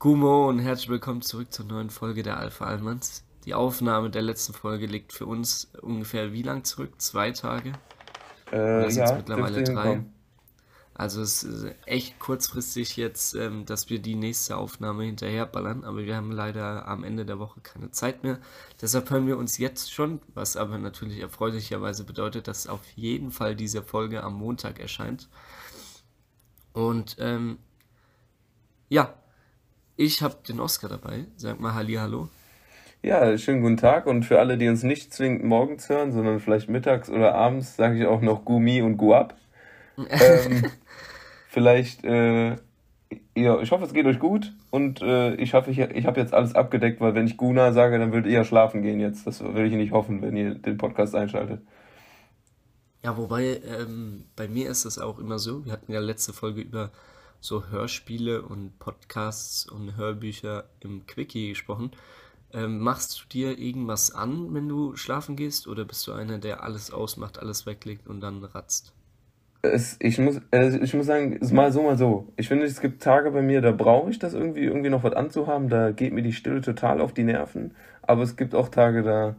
Gumo und herzlich willkommen zurück zur neuen Folge der Alpha Almans. Die Aufnahme der letzten Folge liegt für uns ungefähr wie lang zurück? Zwei Tage? Äh, Oder sind ja, mittlerweile drei? Also es ist echt kurzfristig jetzt, ähm, dass wir die nächste Aufnahme hinterherballern, aber wir haben leider am Ende der Woche keine Zeit mehr. Deshalb hören wir uns jetzt schon, was aber natürlich erfreulicherweise bedeutet, dass auf jeden Fall diese Folge am Montag erscheint. Und ähm, ja, ich habe den Oscar dabei. Sag mal Halli, hallo. Ja, schönen guten Tag und für alle, die uns nicht zwingend morgens hören, sondern vielleicht mittags oder abends, sage ich auch noch Gumi und Guab. ähm, vielleicht, äh, ja, ich hoffe, es geht euch gut und äh, ich hoffe, ich, ich habe jetzt alles abgedeckt, weil wenn ich Guna sage, dann würdet ihr schlafen gehen jetzt. Das würde ich nicht hoffen, wenn ihr den Podcast einschaltet. Ja, wobei, ähm, bei mir ist es auch immer so, wir hatten ja letzte Folge über so Hörspiele und Podcasts und Hörbücher im Quickie gesprochen. Ähm, machst du dir irgendwas an, wenn du schlafen gehst, oder bist du einer, der alles ausmacht, alles weglegt und dann ratzt? Es, ich, muss, äh, ich muss sagen, mal so, mal so. Ich finde, es gibt Tage bei mir, da brauche ich das irgendwie, irgendwie noch was anzuhaben. Da geht mir die Stille total auf die Nerven. Aber es gibt auch Tage, da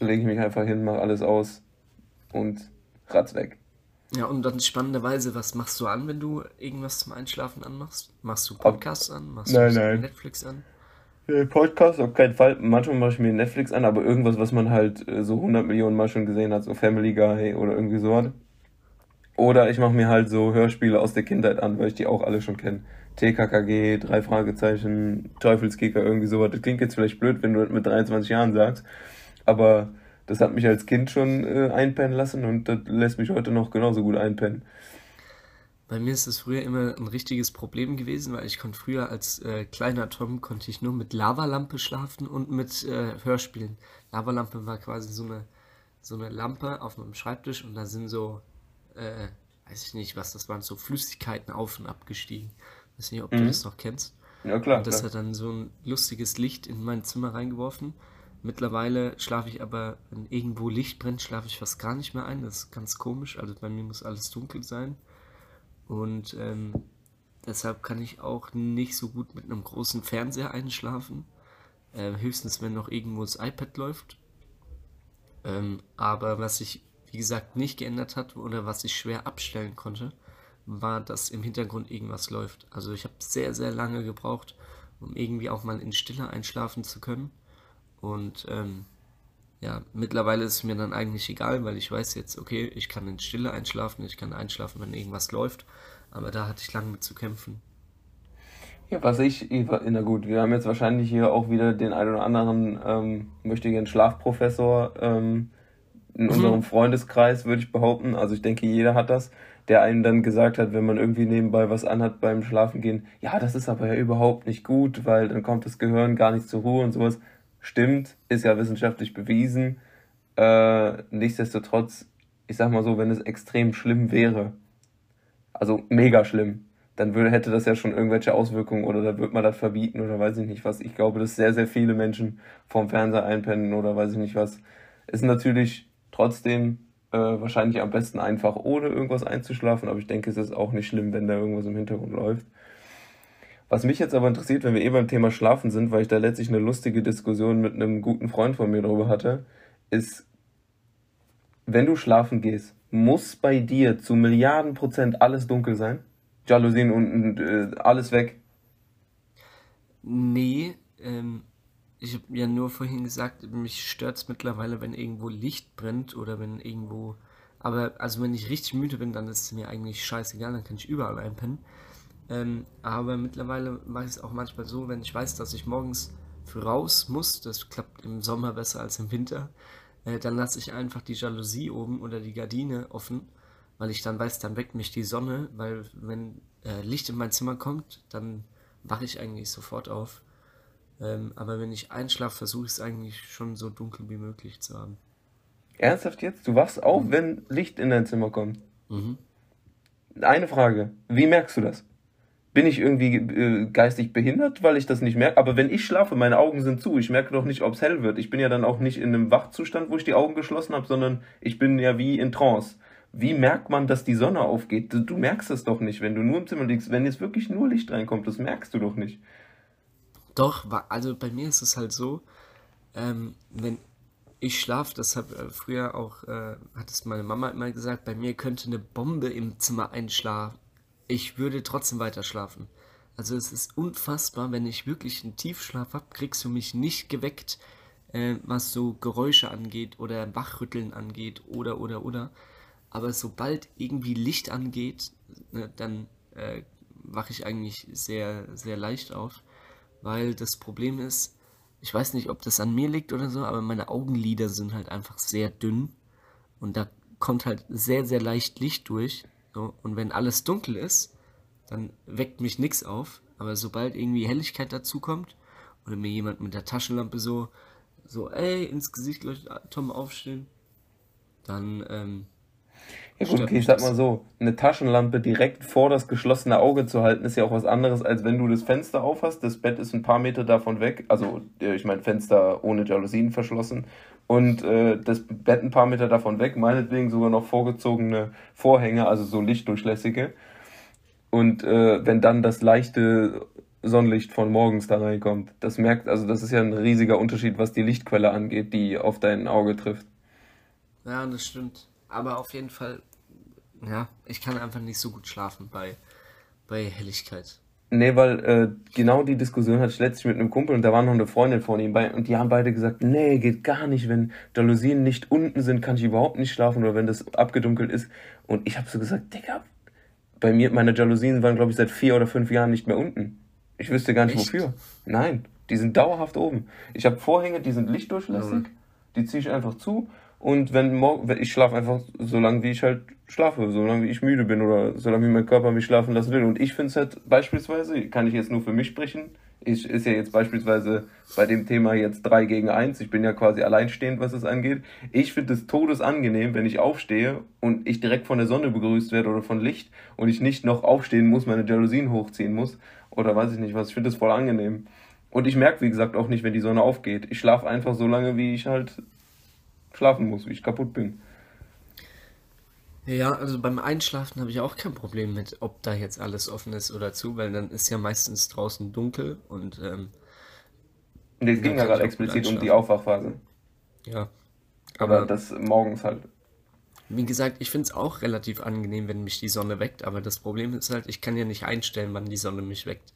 lege ich mich einfach hin, mache alles aus und ratz weg. Ja, und dann spannenderweise, was machst du an, wenn du irgendwas zum Einschlafen anmachst? Machst du Podcasts an? Machst nein, du nein. Netflix an? Podcast auf keinen Fall. Manchmal mache ich mir Netflix an, aber irgendwas, was man halt äh, so 100 Millionen Mal schon gesehen hat, so Family Guy oder irgendwie so. Oder ich mache mir halt so Hörspiele aus der Kindheit an, weil ich die auch alle schon kenne. TKKG, drei Fragezeichen, Teufelskicker, irgendwie sowas. Das klingt jetzt vielleicht blöd, wenn du das mit 23 Jahren sagst, aber das hat mich als Kind schon äh, einpennen lassen und das lässt mich heute noch genauso gut einpennen. Bei mir ist es früher immer ein richtiges Problem gewesen, weil ich konnte früher als äh, kleiner Tom konnte ich nur mit Lavalampe schlafen und mit äh, Hörspielen. Lavalampe war quasi so eine so eine Lampe auf meinem Schreibtisch und da sind so äh, weiß ich nicht, was das waren, so Flüssigkeiten auf und ab gestiegen. Weiß nicht, ob mhm. du das noch kennst. Ja, klar. Und das klar. hat dann so ein lustiges Licht in mein Zimmer reingeworfen. Mittlerweile schlafe ich aber, wenn irgendwo Licht brennt, schlafe ich fast gar nicht mehr ein. Das ist ganz komisch. Also bei mir muss alles dunkel sein. Und ähm, deshalb kann ich auch nicht so gut mit einem großen Fernseher einschlafen. Äh, höchstens, wenn noch irgendwo das iPad läuft. Ähm, aber was sich, wie gesagt, nicht geändert hat oder was ich schwer abstellen konnte, war, dass im Hintergrund irgendwas läuft. Also ich habe sehr, sehr lange gebraucht, um irgendwie auch mal in Stille einschlafen zu können. Und ähm, ja, mittlerweile ist es mir dann eigentlich egal, weil ich weiß jetzt, okay, ich kann in Stille einschlafen, ich kann einschlafen, wenn irgendwas läuft. Aber da hatte ich lange mit zu kämpfen. Ja, was ich, na gut, wir haben jetzt wahrscheinlich hier auch wieder den einen oder anderen, ähm, möchte ich einen Schlafprofessor ähm, in mhm. unserem Freundeskreis, würde ich behaupten. Also ich denke, jeder hat das, der einem dann gesagt hat, wenn man irgendwie nebenbei was anhat beim Schlafengehen, ja, das ist aber ja überhaupt nicht gut, weil dann kommt das Gehirn gar nicht zur Ruhe und sowas stimmt, ist ja wissenschaftlich bewiesen. Äh, nichtsdestotrotz, ich sag mal so, wenn es extrem schlimm wäre, also mega schlimm, dann würde, hätte das ja schon irgendwelche Auswirkungen oder da wird man das verbieten oder weiß ich nicht was. Ich glaube, dass sehr, sehr viele Menschen vorm Fernseher einpennen oder weiß ich nicht was. Ist natürlich trotzdem äh, wahrscheinlich am besten einfach ohne irgendwas einzuschlafen, aber ich denke, es ist auch nicht schlimm, wenn da irgendwas im Hintergrund läuft. Was mich jetzt aber interessiert, wenn wir eh beim Thema Schlafen sind, weil ich da letztlich eine lustige Diskussion mit einem guten Freund von mir darüber hatte, ist, wenn du schlafen gehst, muss bei dir zu Milliarden Prozent alles dunkel sein? Jalousien und, äh, alles weg? Nee, ähm, ich habe ja nur vorhin gesagt, mich stört es mittlerweile, wenn irgendwo Licht brennt oder wenn irgendwo. Aber also wenn ich richtig müde bin, dann ist es mir eigentlich scheißegal, dann kann ich überall einpennen. Ähm, aber mittlerweile mache ich es auch manchmal so, wenn ich weiß, dass ich morgens raus muss, das klappt im Sommer besser als im Winter, äh, dann lasse ich einfach die Jalousie oben oder die Gardine offen, weil ich dann weiß, dann weckt mich die Sonne, weil wenn äh, Licht in mein Zimmer kommt, dann wache ich eigentlich sofort auf. Ähm, aber wenn ich einschlafe, versuche ich es eigentlich schon so dunkel wie möglich zu haben. Ernsthaft jetzt? Du wachst auf, mhm. wenn Licht in dein Zimmer kommt? Mhm. Eine Frage. Wie merkst du das? Bin ich irgendwie äh, geistig behindert, weil ich das nicht merke. Aber wenn ich schlafe, meine Augen sind zu, ich merke doch nicht, ob es hell wird. Ich bin ja dann auch nicht in einem Wachzustand, wo ich die Augen geschlossen habe, sondern ich bin ja wie in Trance. Wie merkt man, dass die Sonne aufgeht? Du, du merkst es doch nicht, wenn du nur im Zimmer liegst. Wenn jetzt wirklich nur Licht reinkommt, das merkst du doch nicht. Doch, also bei mir ist es halt so, ähm, wenn ich schlafe, das habe äh, früher auch, äh, hat es meine Mama immer gesagt, bei mir könnte eine Bombe im Zimmer einschlafen. Ich würde trotzdem weiter schlafen. Also es ist unfassbar, wenn ich wirklich einen Tiefschlaf habe, kriegst du mich nicht geweckt, äh, was so Geräusche angeht oder Wachrütteln angeht oder oder oder. Aber sobald irgendwie Licht angeht, ne, dann äh, wache ich eigentlich sehr, sehr leicht auf, weil das Problem ist, ich weiß nicht, ob das an mir liegt oder so, aber meine Augenlider sind halt einfach sehr dünn und da kommt halt sehr, sehr leicht Licht durch. So, und wenn alles dunkel ist, dann weckt mich nichts auf, aber sobald irgendwie Helligkeit dazu kommt oder mir jemand mit der Taschenlampe so, so, ey, ins Gesicht leuchtet, Tom, aufstehen, dann ähm, ja gut, okay, ich sag mal so, eine Taschenlampe direkt vor das geschlossene Auge zu halten, ist ja auch was anderes, als wenn du das Fenster aufhast. Das Bett ist ein paar Meter davon weg, also ich meine Fenster ohne Jalousien verschlossen und äh, das Bett ein paar Meter davon weg, meinetwegen sogar noch vorgezogene Vorhänge, also so lichtdurchlässige. Und äh, wenn dann das leichte Sonnenlicht von morgens da reinkommt, das merkt, also das ist ja ein riesiger Unterschied, was die Lichtquelle angeht, die auf dein Auge trifft. Ja, das stimmt aber auf jeden Fall, ja, ich kann einfach nicht so gut schlafen bei, bei Helligkeit. Nee, weil äh, genau die Diskussion hatte ich letztlich mit einem Kumpel und da war noch eine Freundin von ihm bei und die haben beide gesagt, nee, geht gar nicht, wenn Jalousien nicht unten sind, kann ich überhaupt nicht schlafen oder wenn das abgedunkelt ist. Und ich habe so gesagt, Digga, bei mir, meine Jalousien waren, glaube ich, seit vier oder fünf Jahren nicht mehr unten. Ich wüsste gar nicht Echt? wofür. Nein, die sind dauerhaft oben. Ich habe Vorhänge, die sind lichtdurchlässig, die ziehe ich einfach zu und wenn morgen, ich schlafe einfach so lange, wie ich halt schlafe, so lange, wie ich müde bin oder so lange, wie mein Körper mich schlafen lassen will. Und ich finde es halt beispielsweise, kann ich jetzt nur für mich sprechen, ich, ist ja jetzt beispielsweise bei dem Thema jetzt 3 gegen 1, ich bin ja quasi alleinstehend, was es angeht. Ich finde es todesangenehm, wenn ich aufstehe und ich direkt von der Sonne begrüßt werde oder von Licht und ich nicht noch aufstehen muss, meine Jalousien hochziehen muss oder weiß ich nicht was. Ich finde das voll angenehm. Und ich merke, wie gesagt, auch nicht, wenn die Sonne aufgeht. Ich schlafe einfach so lange, wie ich halt schlafen muss, wie ich kaputt bin. Ja, also beim Einschlafen habe ich auch kein Problem mit, ob da jetzt alles offen ist oder zu, weil dann ist ja meistens draußen dunkel und ähm, es ging ja gerade explizit um die Aufwachphase. Ja. Aber Oder das morgens halt. Wie gesagt, ich finde es auch relativ angenehm, wenn mich die Sonne weckt, aber das Problem ist halt, ich kann ja nicht einstellen, wann die Sonne mich weckt.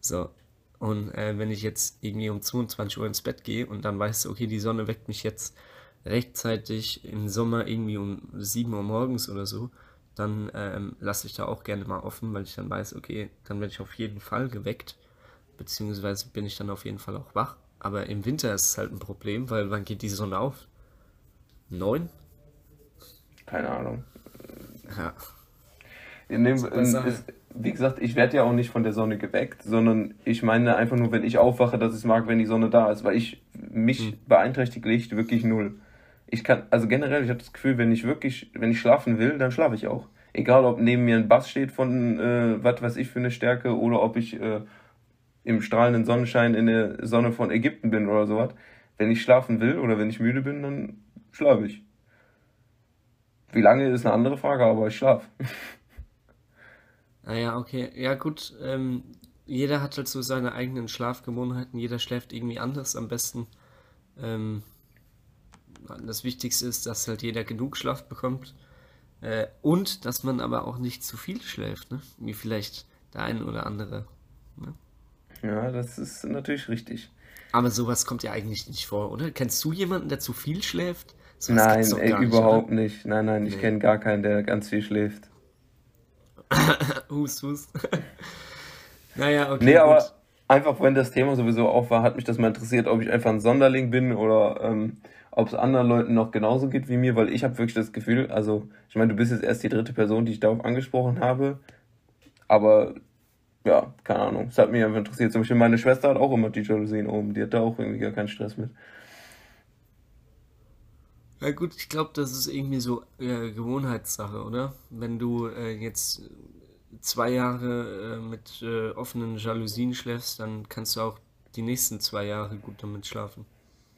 So. Und äh, wenn ich jetzt irgendwie um 22 Uhr ins Bett gehe und dann weißt du, okay, die Sonne weckt mich jetzt rechtzeitig im Sommer irgendwie um 7 Uhr morgens oder so, dann ähm, lasse ich da auch gerne mal offen, weil ich dann weiß, okay, dann werde ich auf jeden Fall geweckt, beziehungsweise bin ich dann auf jeden Fall auch wach. Aber im Winter ist es halt ein Problem, weil wann geht die Sonne auf? Neun? Keine Ahnung. Ja. In dem, ist, wie gesagt, ich werde ja auch nicht von der Sonne geweckt, sondern ich meine einfach nur, wenn ich aufwache, dass ich es mag, wenn die Sonne da ist, weil ich mich hm. beeinträchtigt Licht wirklich null ich kann, also generell, ich habe das Gefühl, wenn ich wirklich, wenn ich schlafen will, dann schlafe ich auch. Egal, ob neben mir ein Bass steht von, äh, was weiß ich für eine Stärke, oder ob ich äh, im strahlenden Sonnenschein in der Sonne von Ägypten bin oder sowas. Wenn ich schlafen will oder wenn ich müde bin, dann schlafe ich. Wie lange ist eine andere Frage, aber ich schlafe. Naja, ah okay. Ja, gut. Ähm, jeder hat halt so seine eigenen Schlafgewohnheiten. Jeder schläft irgendwie anders. Am besten ähm, das Wichtigste ist, dass halt jeder genug Schlaf bekommt. Äh, und dass man aber auch nicht zu viel schläft, ne? wie vielleicht der ein oder andere. Ne? Ja, das ist natürlich richtig. Aber sowas kommt ja eigentlich nicht vor, oder? Kennst du jemanden, der zu viel schläft? Sowas nein, ey, überhaupt nicht, nicht. Nein, nein, ich nee. kenne gar keinen, der ganz viel schläft. hust, hust. naja, okay. Nee, gut. aber einfach, wenn das Thema sowieso auf war, hat mich das mal interessiert, ob ich einfach ein Sonderling bin oder ähm, ob es anderen Leuten noch genauso geht wie mir, weil ich habe wirklich das Gefühl, also ich meine, du bist jetzt erst die dritte Person, die ich darauf angesprochen habe, aber ja, keine Ahnung, es hat mich einfach interessiert. Zum Beispiel meine Schwester hat auch immer die Jalousien oben, die hat da auch irgendwie gar keinen Stress mit. Ja gut, ich glaube, das ist irgendwie so äh, Gewohnheitssache, oder? Wenn du äh, jetzt zwei Jahre äh, mit äh, offenen Jalousien schläfst, dann kannst du auch die nächsten zwei Jahre gut damit schlafen.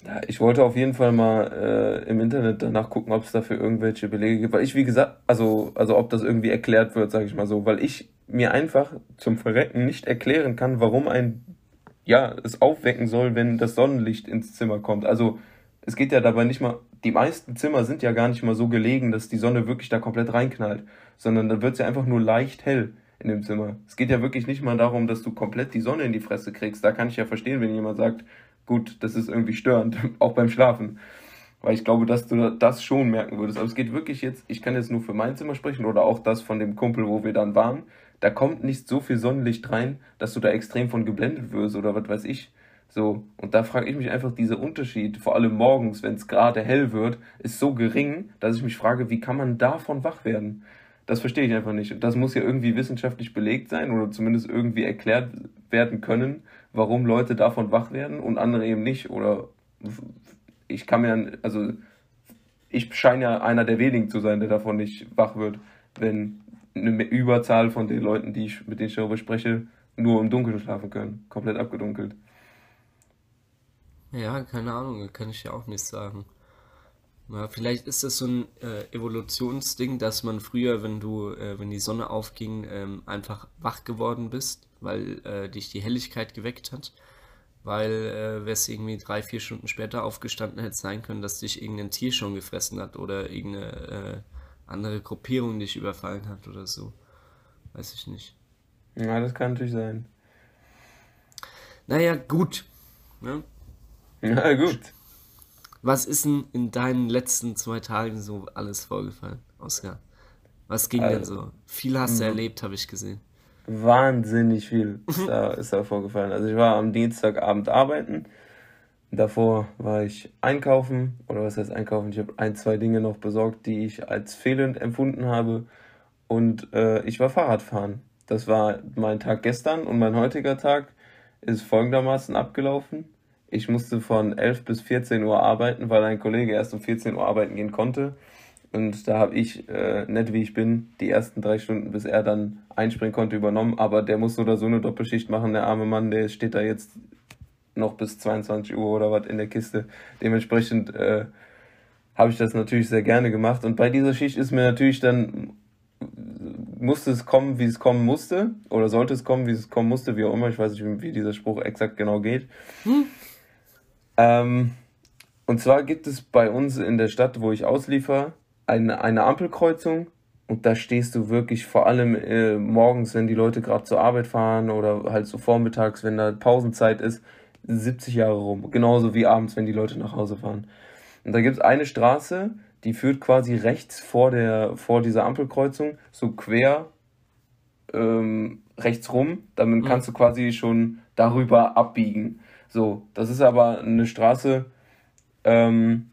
Ja, ich wollte auf jeden Fall mal äh, im Internet danach gucken, ob es dafür irgendwelche Belege gibt. Weil ich, wie gesagt, also, also ob das irgendwie erklärt wird, sage ich mal so, weil ich mir einfach zum Verrecken nicht erklären kann, warum ein ja, es aufwecken soll, wenn das Sonnenlicht ins Zimmer kommt. Also es geht ja dabei nicht mal, die meisten Zimmer sind ja gar nicht mal so gelegen, dass die Sonne wirklich da komplett reinknallt, sondern dann wird es ja einfach nur leicht hell in dem Zimmer. Es geht ja wirklich nicht mal darum, dass du komplett die Sonne in die Fresse kriegst. Da kann ich ja verstehen, wenn jemand sagt, gut, das ist irgendwie störend, auch beim Schlafen. Weil ich glaube, dass du das schon merken würdest. Aber es geht wirklich jetzt, ich kann jetzt nur für mein Zimmer sprechen oder auch das von dem Kumpel, wo wir dann waren. Da kommt nicht so viel Sonnenlicht rein, dass du da extrem von geblendet wirst oder was weiß ich. So, und da frage ich mich einfach, dieser Unterschied, vor allem morgens, wenn es gerade hell wird, ist so gering, dass ich mich frage, wie kann man davon wach werden? Das verstehe ich einfach nicht. Und das muss ja irgendwie wissenschaftlich belegt sein oder zumindest irgendwie erklärt werden können, warum Leute davon wach werden und andere eben nicht. Oder ich kann mir, also ich scheine ja einer der wenigen zu sein, der davon nicht wach wird, wenn eine Überzahl von den Leuten, die ich, mit denen ich darüber spreche, nur im Dunkeln schlafen können. Komplett abgedunkelt. Ja, keine Ahnung, kann ich ja auch nicht sagen. Ja, vielleicht ist das so ein äh, Evolutionsding, dass man früher, wenn du, äh, wenn die Sonne aufging, ähm, einfach wach geworden bist, weil äh, dich die Helligkeit geweckt hat. Weil äh, wärst irgendwie drei, vier Stunden später aufgestanden, hätte sein können, dass dich irgendein Tier schon gefressen hat oder irgendeine äh, andere Gruppierung dich überfallen hat oder so. Weiß ich nicht. Ja, das kann natürlich sein. Naja, gut. Ne? Na gut. Was ist denn in deinen letzten zwei Tagen so alles vorgefallen, Oskar? Was ging also, denn so? Viel hast du erlebt, habe ich gesehen. Wahnsinnig viel ist da, ist da vorgefallen. Also ich war am Dienstagabend arbeiten. Davor war ich einkaufen, oder was heißt einkaufen? Ich habe ein, zwei Dinge noch besorgt, die ich als fehlend empfunden habe. Und äh, ich war Fahrradfahren. Das war mein Tag gestern und mein heutiger Tag ist folgendermaßen abgelaufen. Ich musste von 11 bis 14 Uhr arbeiten, weil ein Kollege erst um 14 Uhr arbeiten gehen konnte. Und da habe ich, äh, nett wie ich bin, die ersten drei Stunden, bis er dann einspringen konnte, übernommen. Aber der muss so oder so eine Doppelschicht machen, der arme Mann, der steht da jetzt noch bis 22 Uhr oder was in der Kiste. Dementsprechend äh, habe ich das natürlich sehr gerne gemacht. Und bei dieser Schicht ist mir natürlich dann, musste es kommen, wie es kommen musste. Oder sollte es kommen, wie es kommen musste, wie auch immer. Ich weiß nicht, wie dieser Spruch exakt genau geht. Hm. Ähm, und zwar gibt es bei uns in der Stadt, wo ich ausliefer, eine, eine Ampelkreuzung. Und da stehst du wirklich vor allem äh, morgens, wenn die Leute gerade zur Arbeit fahren oder halt so vormittags, wenn da Pausenzeit ist, 70 Jahre rum. Genauso wie abends, wenn die Leute nach Hause fahren. Und da gibt es eine Straße, die führt quasi rechts vor, der, vor dieser Ampelkreuzung, so quer ähm, rechts rum. Damit mhm. kannst du quasi schon darüber abbiegen. So, das ist aber eine Straße, ähm,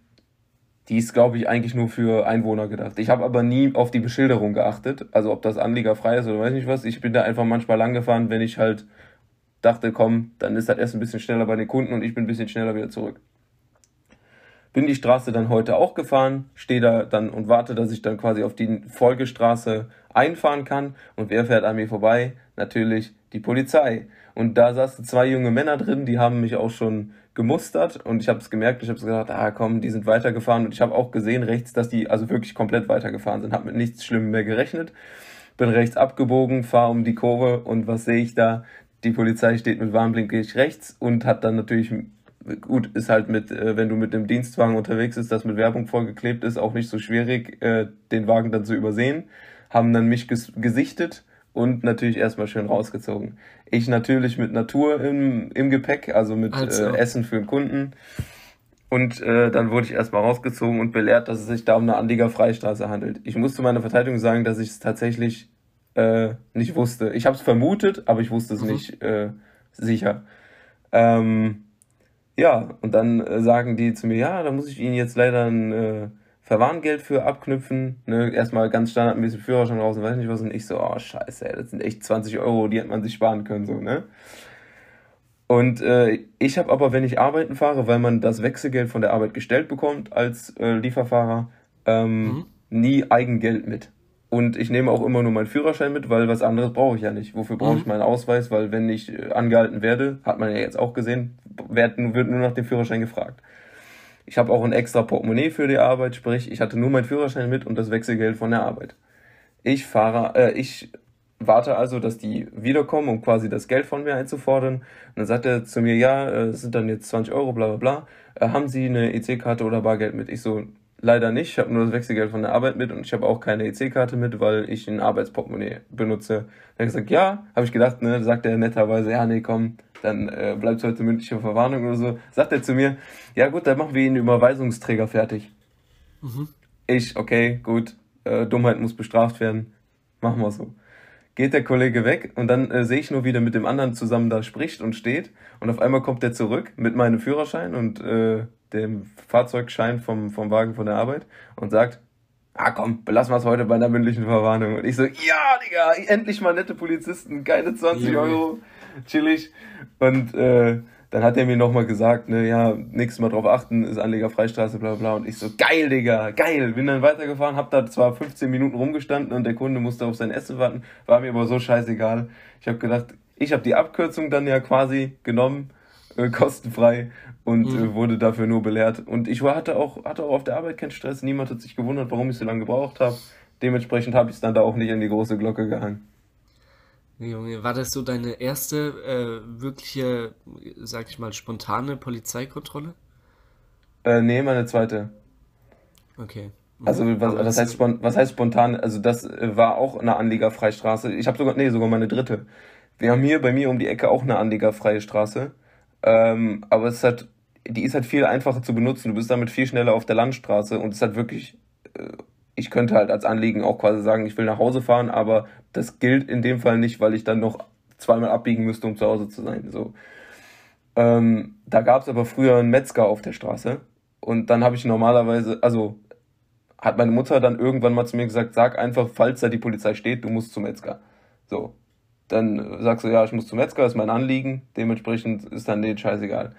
die ist, glaube ich, eigentlich nur für Einwohner gedacht. Ich habe aber nie auf die Beschilderung geachtet, also ob das anliegerfrei ist oder weiß nicht was. Ich bin da einfach manchmal lang gefahren, wenn ich halt dachte, komm, dann ist das erst ein bisschen schneller bei den Kunden und ich bin ein bisschen schneller wieder zurück. Bin die Straße dann heute auch gefahren, stehe da dann und warte, dass ich dann quasi auf die Folgestraße einfahren kann. Und wer fährt an mir vorbei? Natürlich die Polizei. Und da saßen zwei junge Männer drin, die haben mich auch schon gemustert und ich habe es gemerkt, ich habe gesagt, ah komm, die sind weitergefahren und ich habe auch gesehen rechts, dass die also wirklich komplett weitergefahren sind, habe mit nichts Schlimmem mehr gerechnet, bin rechts abgebogen, fahre um die Kurve und was sehe ich da? Die Polizei steht mit Warnblinklicht rechts und hat dann natürlich gut, ist halt mit, äh, wenn du mit dem Dienstwagen unterwegs bist, das mit Werbung vollgeklebt ist, auch nicht so schwierig, äh, den Wagen dann zu übersehen. Haben dann mich gesichtet und natürlich erstmal schön rausgezogen. Ich natürlich mit Natur im, im Gepäck, also mit also. Äh, Essen für den Kunden. Und äh, dann wurde ich erstmal rausgezogen und belehrt, dass es sich da um eine Anlieger-Freistraße handelt. Ich muss zu meiner Verteidigung sagen, dass ich es tatsächlich äh, nicht wusste. Ich habe es vermutet, aber ich wusste es mhm. nicht äh, sicher. Ähm, ja, und dann äh, sagen die zu mir, ja, da muss ich Ihnen jetzt leider ein äh, Verwarngeld für abknüpfen. Ne? Erstmal ganz standardmäßig Führerschein raus und weiß nicht was. Und ich so, oh scheiße, ey, das sind echt 20 Euro, die hätte man sich sparen können. so ne? Und äh, ich habe aber, wenn ich arbeiten fahre, weil man das Wechselgeld von der Arbeit gestellt bekommt als äh, Lieferfahrer, ähm, mhm. nie Eigengeld mit. Und ich nehme auch immer nur meinen Führerschein mit, weil was anderes brauche ich ja nicht. Wofür brauche mhm. ich meinen Ausweis? Weil wenn ich äh, angehalten werde, hat man ja jetzt auch gesehen, wird nur nach dem Führerschein gefragt. Ich habe auch ein extra Portemonnaie für die Arbeit, sprich, ich hatte nur meinen Führerschein mit und das Wechselgeld von der Arbeit. Ich fahre, äh, ich warte also, dass die wiederkommen, um quasi das Geld von mir einzufordern. Und dann sagt er zu mir, ja, äh, es sind dann jetzt 20 Euro, bla bla bla. Äh, haben Sie eine EC-Karte oder Bargeld mit? Ich so, leider nicht. Ich habe nur das Wechselgeld von der Arbeit mit und ich habe auch keine EC-Karte mit, weil ich ein Arbeitsportemonnaie benutze. Dann hat er gesagt, ja, habe ich gedacht, ne, sagt er netterweise, ja, nee, komm, dann äh, bleibt heute mündliche Verwarnung oder so. Sagt er zu mir, ja gut, dann machen wir ihn Überweisungsträger fertig. Mhm. Ich, okay, gut, äh, Dummheit muss bestraft werden. Machen wir so. Geht der Kollege weg und dann äh, sehe ich nur, wie der mit dem anderen zusammen da spricht und steht. Und auf einmal kommt der zurück mit meinem Führerschein und äh, dem Fahrzeugschein vom, vom Wagen von der Arbeit und sagt, ah komm, belassen wir es heute bei einer mündlichen Verwarnung. Und ich so, ja, Digga, endlich mal nette Polizisten, keine 20 Euro, chillig. Und äh, dann hat er mir nochmal gesagt, ne, ja, nächstes Mal drauf achten, ist Anlegerfreistraße, bla bla. Und ich so, geil, Digga, geil. Bin dann weitergefahren, hab da zwar 15 Minuten rumgestanden und der Kunde musste auf sein Essen warten, war mir aber so scheißegal. Ich habe gedacht, ich habe die Abkürzung dann ja quasi genommen, äh, kostenfrei und mhm. äh, wurde dafür nur belehrt. Und ich war, hatte, auch, hatte auch auf der Arbeit keinen Stress, niemand hat sich gewundert, warum ich so lange gebraucht habe. Dementsprechend habe ich es dann da auch nicht in die große Glocke gehangen. Junge, war das so deine erste äh, wirkliche, sag ich mal, spontane Polizeikontrolle? Äh, nee, meine zweite. Okay. Also was, was, heißt, was heißt spontan? Also das äh, war auch eine Anliegerfreistraße. Ich habe sogar, nee, sogar meine dritte. Wir haben hier bei mir um die Ecke auch eine anliegerfreie Straße. Ähm, aber es hat, die ist halt viel einfacher zu benutzen. Du bist damit viel schneller auf der Landstraße und es hat wirklich äh, ich könnte halt als Anliegen auch quasi sagen, ich will nach Hause fahren, aber das gilt in dem Fall nicht, weil ich dann noch zweimal abbiegen müsste, um zu Hause zu sein. So. Ähm, da gab es aber früher einen Metzger auf der Straße und dann habe ich normalerweise, also hat meine Mutter dann irgendwann mal zu mir gesagt, sag einfach, falls da die Polizei steht, du musst zum Metzger. So. Dann sagst du, ja, ich muss zum Metzger, ist mein Anliegen, dementsprechend ist dann, nee, scheißegal.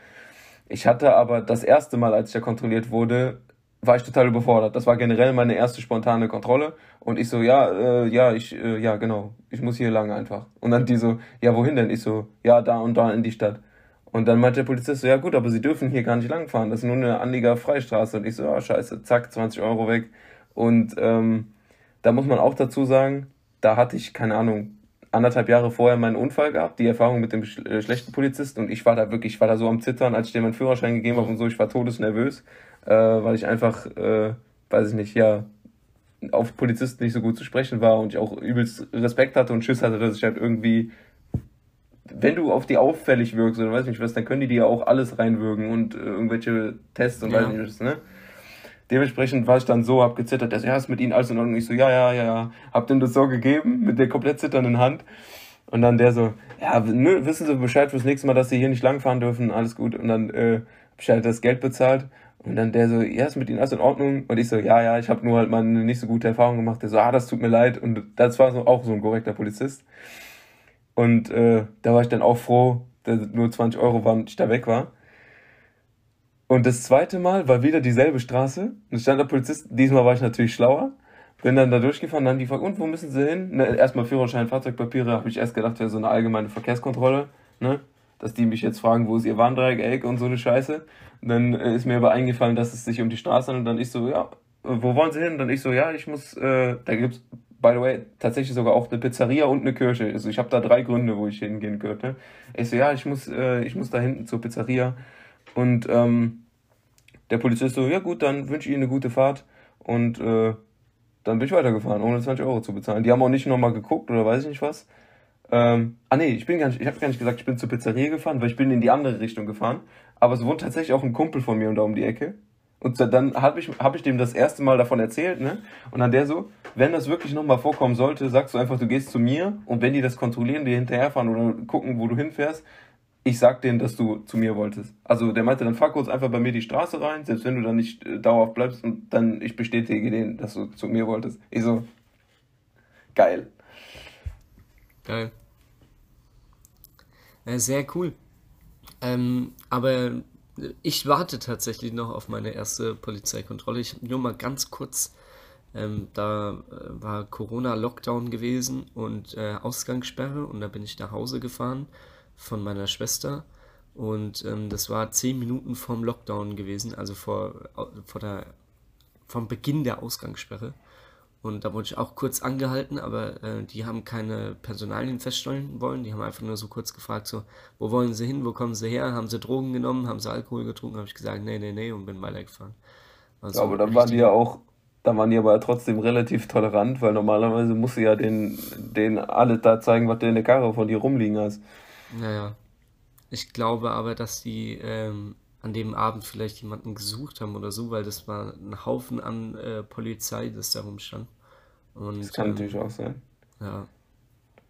Ich hatte aber das erste Mal, als ich da kontrolliert wurde, war ich total überfordert. Das war generell meine erste spontane Kontrolle. Und ich so, ja, äh, ja, ich, äh, ja, genau, ich muss hier lang einfach. Und dann die so, ja, wohin denn? Ich so, ja, da und da in die Stadt. Und dann meinte der Polizist so, ja gut, aber Sie dürfen hier gar nicht langfahren. Das ist nur eine Anliegerfreistraße. Und ich so, ja, scheiße, zack, 20 Euro weg. Und ähm, da muss man auch dazu sagen, da hatte ich, keine Ahnung, anderthalb Jahre vorher meinen Unfall gehabt, die Erfahrung mit dem äh, schlechten Polizist. Und ich war da wirklich, ich war da so am Zittern, als ich dir meinen Führerschein gegeben habe und so, ich war todesnervös äh, weil ich einfach, äh, weiß ich nicht, ja, auf Polizisten nicht so gut zu sprechen war und ich auch übelst Respekt hatte und Schiss hatte, dass ich halt irgendwie, wenn du auf die auffällig wirkst oder weiß nicht was, dann können die dir ja auch alles reinwürgen und äh, irgendwelche Tests und ja. weiß nicht was, ne? Dementsprechend war ich dann so, hab gezittert, so, ja, ist mit ihnen alles in Ordnung. Ich so, ja, ja, ja, ja. Hab dem das so gegeben, mit der komplett zitternden Hand. Und dann der so, ja, nö, wissen Sie Bescheid fürs nächste Mal, dass Sie hier nicht langfahren dürfen, alles gut. Und dann äh, hab ich halt das Geld bezahlt und dann der so, ja, ist mit Ihnen alles in Ordnung? Und ich so, ja, ja, ich habe nur halt mal eine nicht so gute Erfahrung gemacht. Der so, ah, das tut mir leid. Und das war so, auch so ein korrekter Polizist. Und äh, da war ich dann auch froh, dass nur 20 Euro waren und ich da weg war. Und das zweite Mal war wieder dieselbe Straße. Und stand der Polizist, diesmal war ich natürlich schlauer. Bin dann da durchgefahren, dann die gefragt, und wo müssen Sie hin? Ne, erstmal Führerschein, Fahrzeugpapiere, habe ich erst gedacht, wäre so eine allgemeine Verkehrskontrolle, ne? Dass die mich jetzt fragen, wo ist Ihr Warndreieck und so eine Scheiße. Und dann äh, ist mir aber eingefallen, dass es sich um die Straße handelt. Und dann ich so, ja, wo wollen Sie hin? Und dann ich so, ja, ich muss, äh, da gibt's by the way, tatsächlich sogar auch eine Pizzeria und eine Kirche. Also ich habe da drei Gründe, wo ich hingehen könnte. Ich so, ja, ich muss, äh, ich muss da hinten zur Pizzeria. Und ähm, der Polizist so, ja gut, dann wünsche ich Ihnen eine gute Fahrt. Und äh, dann bin ich weitergefahren, ohne 20 Euro zu bezahlen. Die haben auch nicht nochmal geguckt oder weiß ich nicht was. Ähm, ah nee, ich bin gar nicht, ich habe gar nicht gesagt, ich bin zur Pizzeria gefahren, weil ich bin in die andere Richtung gefahren. Aber es wohnt tatsächlich auch ein Kumpel von mir und da um die Ecke. Und dann habe ich, hab ich dem das erste Mal davon erzählt, ne? Und dann der so, wenn das wirklich nochmal vorkommen sollte, sagst du einfach, du gehst zu mir und wenn die das kontrollieren, die hinterherfahren oder gucken, wo du hinfährst, ich sag denen, dass du zu mir wolltest. Also der meinte, dann fahr kurz einfach bei mir die Straße rein, selbst wenn du dann nicht äh, dauerhaft bleibst und dann ich bestätige denen, dass du zu mir wolltest. Ich so, geil. Geil. Äh, sehr cool. Ähm, aber ich warte tatsächlich noch auf meine erste Polizeikontrolle. Ich nur mal ganz kurz, ähm, da äh, war Corona-Lockdown gewesen und äh, Ausgangssperre und da bin ich nach Hause gefahren von meiner Schwester und ähm, das war zehn Minuten vorm Lockdown gewesen, also vor, vor der, vom Beginn der Ausgangssperre. Und da wurde ich auch kurz angehalten, aber äh, die haben keine Personalien feststellen wollen. Die haben einfach nur so kurz gefragt, so, wo wollen sie hin, wo kommen sie her? Haben sie Drogen genommen, haben sie Alkohol getrunken? Habe ich gesagt, nee, nee, nee und bin weitergefahren. Also, ja, aber dann waren die ja auch, da waren die aber trotzdem relativ tolerant, weil normalerweise musst du ja den, den alle da zeigen, was du in der Karre von dir rumliegen hast. Naja. Ich glaube aber, dass die ähm, an dem Abend vielleicht jemanden gesucht haben oder so, weil das war ein Haufen an äh, Polizei, das da rumstand. Und, das kann ähm, natürlich auch sein. Ja.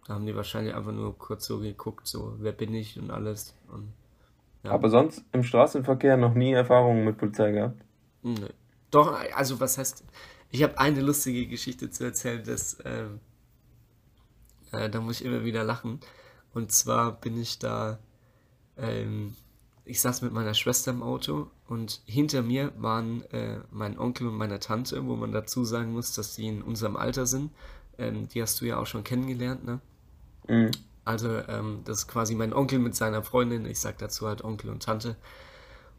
Da haben die wahrscheinlich einfach nur kurz so geguckt, so, wer bin ich und alles. Und, ja. Aber sonst im Straßenverkehr noch nie Erfahrungen mit Polizei gehabt? Nö. Doch, also was heißt, ich habe eine lustige Geschichte zu erzählen, dass, äh, äh, da muss ich immer wieder lachen. Und zwar bin ich da, ähm, ich saß mit meiner Schwester im Auto und hinter mir waren äh, mein Onkel und meine Tante, wo man dazu sagen muss, dass die in unserem Alter sind. Ähm, die hast du ja auch schon kennengelernt, ne? Mhm. Also, ähm, das ist quasi mein Onkel mit seiner Freundin. Ich sag dazu halt Onkel und Tante.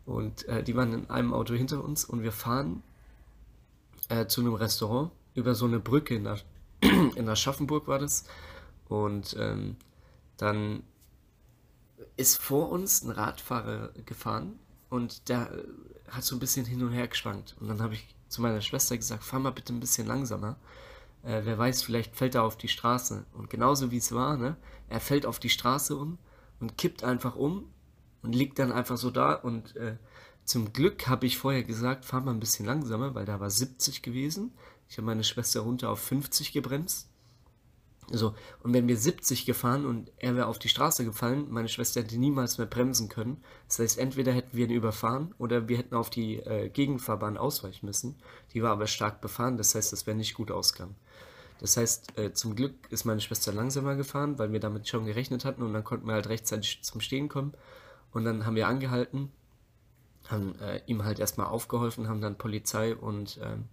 Und äh, die waren in einem Auto hinter uns und wir fahren äh, zu einem Restaurant über so eine Brücke in, der, in Aschaffenburg war das. Und ähm, dann ist vor uns ein Radfahrer gefahren und der äh, hat so ein bisschen hin und her geschwankt. Und dann habe ich zu meiner Schwester gesagt, fahr mal bitte ein bisschen langsamer. Äh, wer weiß, vielleicht fällt er auf die Straße. Und genauso wie es war, ne? Er fällt auf die Straße um und kippt einfach um und liegt dann einfach so da. Und äh, zum Glück habe ich vorher gesagt, fahr mal ein bisschen langsamer, weil da war 70 gewesen. Ich habe meine Schwester runter auf 50 gebremst. So, und wenn wir 70 gefahren und er wäre auf die Straße gefallen, meine Schwester hätte niemals mehr bremsen können. Das heißt, entweder hätten wir ihn überfahren oder wir hätten auf die äh, Gegenfahrbahn ausweichen müssen. Die war aber stark befahren, das heißt, das wäre nicht gut ausgegangen. Das heißt, äh, zum Glück ist meine Schwester langsamer gefahren, weil wir damit schon gerechnet hatten und dann konnten wir halt rechtzeitig zum Stehen kommen. Und dann haben wir angehalten, haben äh, ihm halt erstmal aufgeholfen, haben dann Polizei und ähm,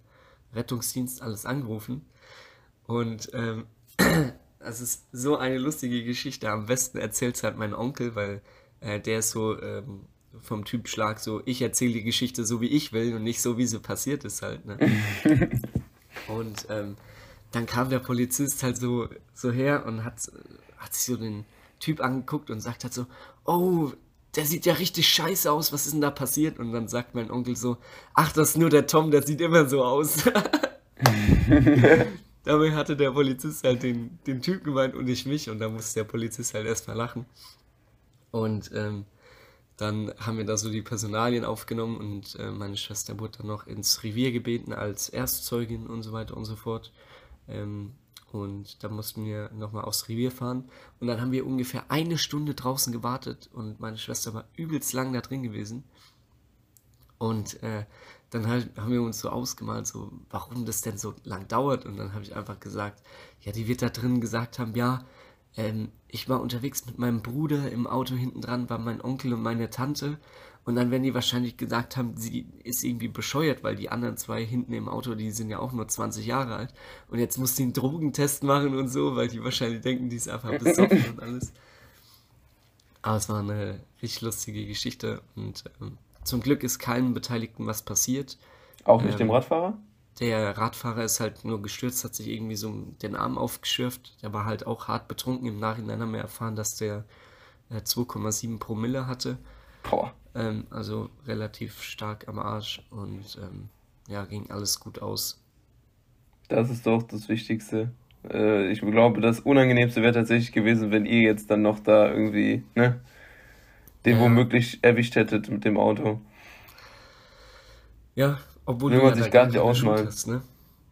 Rettungsdienst alles angerufen. Und ähm, das ist so eine lustige Geschichte. Am besten erzählt es halt mein Onkel, weil äh, der ist so ähm, vom Typ Schlag so, ich erzähle die Geschichte so, wie ich will und nicht so, wie sie passiert ist halt. Ne? und ähm, dann kam der Polizist halt so, so her und hat, hat sich so den Typ angeguckt und sagt halt so, oh, der sieht ja richtig scheiße aus, was ist denn da passiert? Und dann sagt mein Onkel so, ach, das ist nur der Tom, der sieht immer so aus. Dabei hatte der Polizist halt den, den Typ gemeint und nicht mich und da musste der Polizist halt erstmal lachen. Und ähm, dann haben wir da so die Personalien aufgenommen und äh, meine Schwester wurde dann noch ins Revier gebeten als Erstzeugin und so weiter und so fort. Ähm, und da mussten wir nochmal aufs Revier fahren. Und dann haben wir ungefähr eine Stunde draußen gewartet und meine Schwester war übelst lang da drin gewesen. Und äh, dann halt, haben wir uns so ausgemalt, so, warum das denn so lang dauert. Und dann habe ich einfach gesagt, ja, die wird da drin gesagt haben, ja, ähm, ich war unterwegs mit meinem Bruder, im Auto hinten dran war mein Onkel und meine Tante. Und dann werden die wahrscheinlich gesagt haben, sie ist irgendwie bescheuert, weil die anderen zwei hinten im Auto, die sind ja auch nur 20 Jahre alt. Und jetzt muss die einen Drogentest machen und so, weil die wahrscheinlich denken, die ist einfach besoffen und alles. Aber es war eine richtig lustige Geschichte und ähm, zum Glück ist keinem Beteiligten was passiert. Auch nicht ähm, dem Radfahrer? Der Radfahrer ist halt nur gestürzt, hat sich irgendwie so den Arm aufgeschürft. Der war halt auch hart betrunken. Im Nachhinein haben wir erfahren, dass der äh, 2,7 Promille hatte. Boah. Ähm, also relativ stark am Arsch und ähm, ja, ging alles gut aus. Das ist doch das Wichtigste. Äh, ich glaube, das Unangenehmste wäre tatsächlich gewesen, wenn ihr jetzt dann noch da irgendwie, ne? Den ja. womöglich erwischt hättet mit dem Auto. Ja, obwohl Will du man ja sich gar nicht ausmalen. Hast, ne?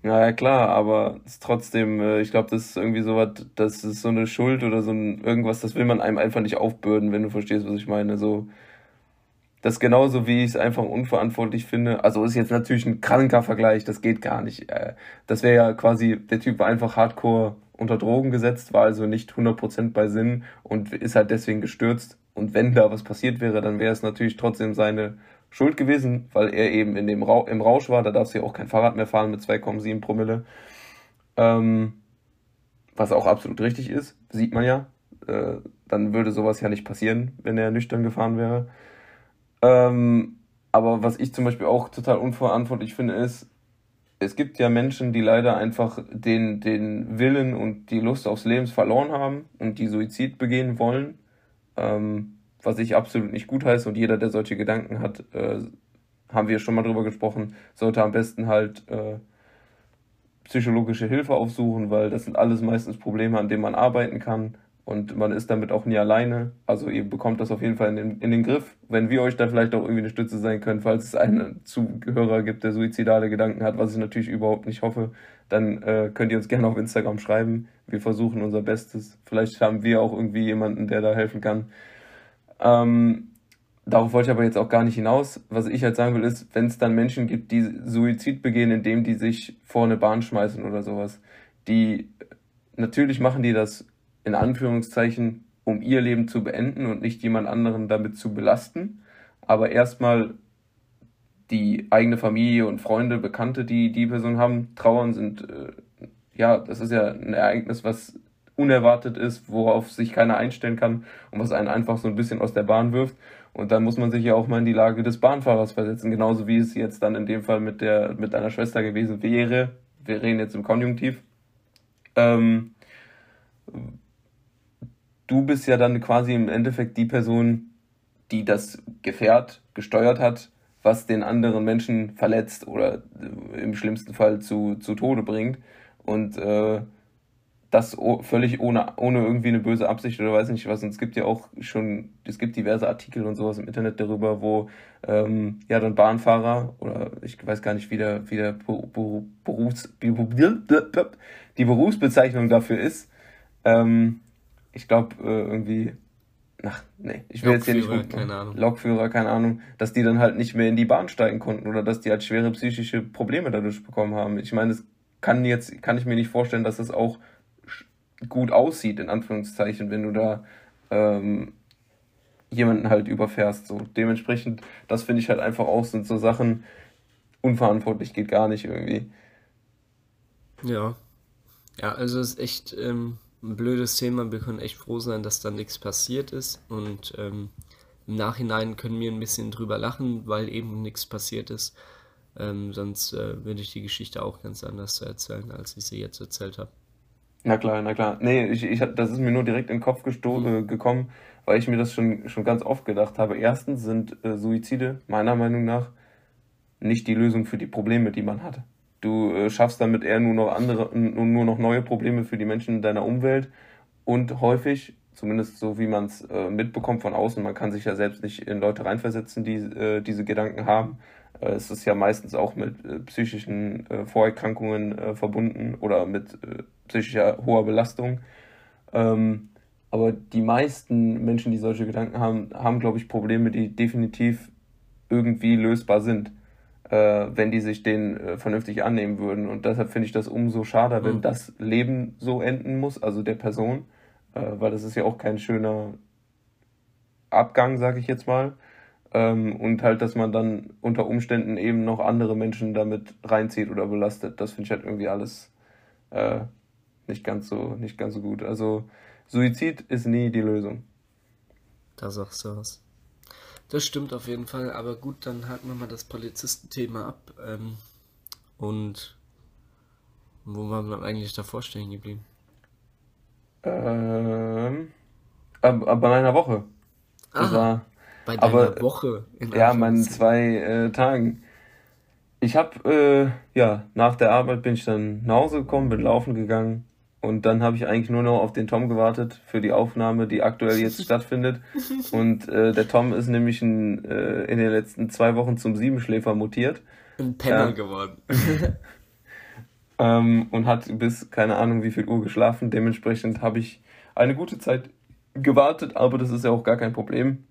Ja, ja, klar, aber ist trotzdem, äh, ich glaube, das ist irgendwie so was, das ist so eine Schuld oder so ein irgendwas, das will man einem einfach nicht aufbürden, wenn du verstehst, was ich meine. So, das genauso wie ich es einfach unverantwortlich finde. Also ist jetzt natürlich ein kranker Vergleich, das geht gar nicht. Äh, das wäre ja quasi, der Typ war einfach hardcore unter Drogen gesetzt, war also nicht 100% bei Sinn und ist halt deswegen gestürzt. Und wenn da was passiert wäre, dann wäre es natürlich trotzdem seine Schuld gewesen, weil er eben in dem Ra im Rausch war. Da darfst du ja auch kein Fahrrad mehr fahren mit 2,7 Promille. Ähm, was auch absolut richtig ist, sieht man ja. Äh, dann würde sowas ja nicht passieren, wenn er nüchtern gefahren wäre. Ähm, aber was ich zum Beispiel auch total unverantwortlich finde, ist, es gibt ja Menschen, die leider einfach den, den Willen und die Lust aufs Leben verloren haben und die Suizid begehen wollen, ähm, was ich absolut nicht gut heiße. Und jeder, der solche Gedanken hat, äh, haben wir schon mal drüber gesprochen, sollte am besten halt äh, psychologische Hilfe aufsuchen, weil das sind alles meistens Probleme, an denen man arbeiten kann und man ist damit auch nie alleine. Also ihr bekommt das auf jeden Fall in den, in den Griff. Wenn wir euch da vielleicht auch irgendwie eine Stütze sein können, falls es einen Zuhörer gibt, der suizidale Gedanken hat, was ich natürlich überhaupt nicht hoffe, dann äh, könnt ihr uns gerne auf Instagram schreiben. Wir versuchen unser Bestes. Vielleicht haben wir auch irgendwie jemanden, der da helfen kann. Ähm, darauf wollte ich aber jetzt auch gar nicht hinaus. Was ich halt sagen will, ist, wenn es dann Menschen gibt, die Suizid begehen, indem die sich vor eine Bahn schmeißen oder sowas, die natürlich machen die das in Anführungszeichen, um ihr Leben zu beenden und nicht jemand anderen damit zu belasten. Aber erstmal die eigene Familie und Freunde, Bekannte, die die Person haben, trauern, sind, äh, ja, das ist ja ein Ereignis, was unerwartet ist, worauf sich keiner einstellen kann und was einen einfach so ein bisschen aus der Bahn wirft. Und dann muss man sich ja auch mal in die Lage des Bahnfahrers versetzen, genauso wie es jetzt dann in dem Fall mit der mit deiner Schwester gewesen wäre. Wir reden jetzt im Konjunktiv. Ähm, du bist ja dann quasi im Endeffekt die Person, die das Gefährt gesteuert hat, was den anderen Menschen verletzt oder im schlimmsten Fall zu, zu Tode bringt. Und äh, das völlig ohne, ohne irgendwie eine böse Absicht oder weiß nicht was. Und es gibt ja auch schon, es gibt diverse Artikel und sowas im Internet darüber, wo ähm, ja dann Bahnfahrer oder ich weiß gar nicht, wie der, wie der Berufs, die Berufsbezeichnung dafür ist, ähm, ich glaube, äh, irgendwie, ach, nee, ich will jetzt hier nicht gut, keine Ahnung. Lokführer, keine Ahnung, dass die dann halt nicht mehr in die Bahn steigen konnten oder dass die halt schwere psychische Probleme dadurch bekommen haben. Ich meine, das kann jetzt, kann ich mir nicht vorstellen, dass das auch gut aussieht, in Anführungszeichen, wenn du da ähm, jemanden halt überfährst. So. Dementsprechend, das finde ich halt einfach auch, sind so Sachen, unverantwortlich geht gar nicht irgendwie. Ja. Ja, also es ist echt, ähm, ein blödes Thema. Wir können echt froh sein, dass da nichts passiert ist. Und ähm, im Nachhinein können wir ein bisschen drüber lachen, weil eben nichts passiert ist. Ähm, sonst äh, würde ich die Geschichte auch ganz anders erzählen, als ich sie jetzt erzählt habe. Na klar, na klar. Nee, ich, ich, das ist mir nur direkt in den Kopf mhm. Äh, gekommen, weil ich mir das schon, schon ganz oft gedacht habe. Erstens sind äh, Suizide meiner Meinung nach nicht die Lösung für die Probleme, die man hat. Du äh, schaffst damit eher nur noch andere, nur noch neue Probleme für die Menschen in deiner Umwelt und häufig, zumindest so wie man es äh, mitbekommt von außen, man kann sich ja selbst nicht in Leute reinversetzen, die äh, diese Gedanken haben. Äh, es ist ja meistens auch mit äh, psychischen äh, Vorerkrankungen verbunden oder mit psychischer hoher Belastung. Ähm, aber die meisten Menschen, die solche Gedanken haben, haben, glaube ich, Probleme, die definitiv irgendwie lösbar sind wenn die sich den äh, vernünftig annehmen würden. Und deshalb finde ich das umso schade, wenn mhm. das Leben so enden muss, also der Person, äh, weil das ist ja auch kein schöner Abgang, sage ich jetzt mal. Ähm, und halt, dass man dann unter Umständen eben noch andere Menschen damit reinzieht oder belastet. Das finde ich halt irgendwie alles äh, nicht ganz so, nicht ganz so gut. Also Suizid ist nie die Lösung. Da sagst du was. Das stimmt auf jeden Fall, aber gut, dann haken wir mal das Polizistenthema ab. Ähm, und wo waren wir eigentlich davor stehen geblieben? Ähm, äh, bei meiner Woche. Aha, war, bei deiner aber, Woche? ja, meinen zwei äh, Tagen. Ich habe, äh, ja, nach der Arbeit bin ich dann nach Hause gekommen, bin laufen gegangen und dann habe ich eigentlich nur noch auf den Tom gewartet für die Aufnahme, die aktuell jetzt stattfindet. Und äh, der Tom ist nämlich in, äh, in den letzten zwei Wochen zum Siebenschläfer mutiert. Ein Penner ähm, geworden. ähm, und hat bis keine Ahnung wie viel Uhr geschlafen. Dementsprechend habe ich eine gute Zeit gewartet, aber das ist ja auch gar kein Problem.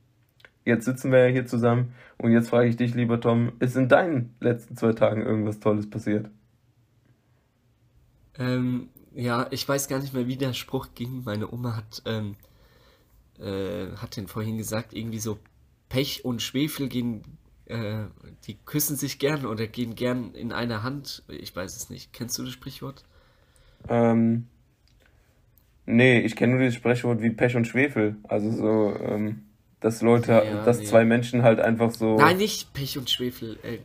Jetzt sitzen wir ja hier zusammen und jetzt frage ich dich, lieber Tom, ist in deinen letzten zwei Tagen irgendwas Tolles passiert? Ähm, ja, ich weiß gar nicht mehr, wie der Spruch ging. Meine Oma hat, ähm, äh, hat den vorhin gesagt, irgendwie so Pech und Schwefel gehen, äh, die küssen sich gern oder gehen gern in eine Hand. Ich weiß es nicht. Kennst du das Sprichwort? Ähm, nee, ich kenne nur das Sprichwort wie Pech und Schwefel. Also so, ähm, dass Leute, ja, dass nee. zwei Menschen halt einfach so. Nein, nicht Pech und Schwefel. Äh,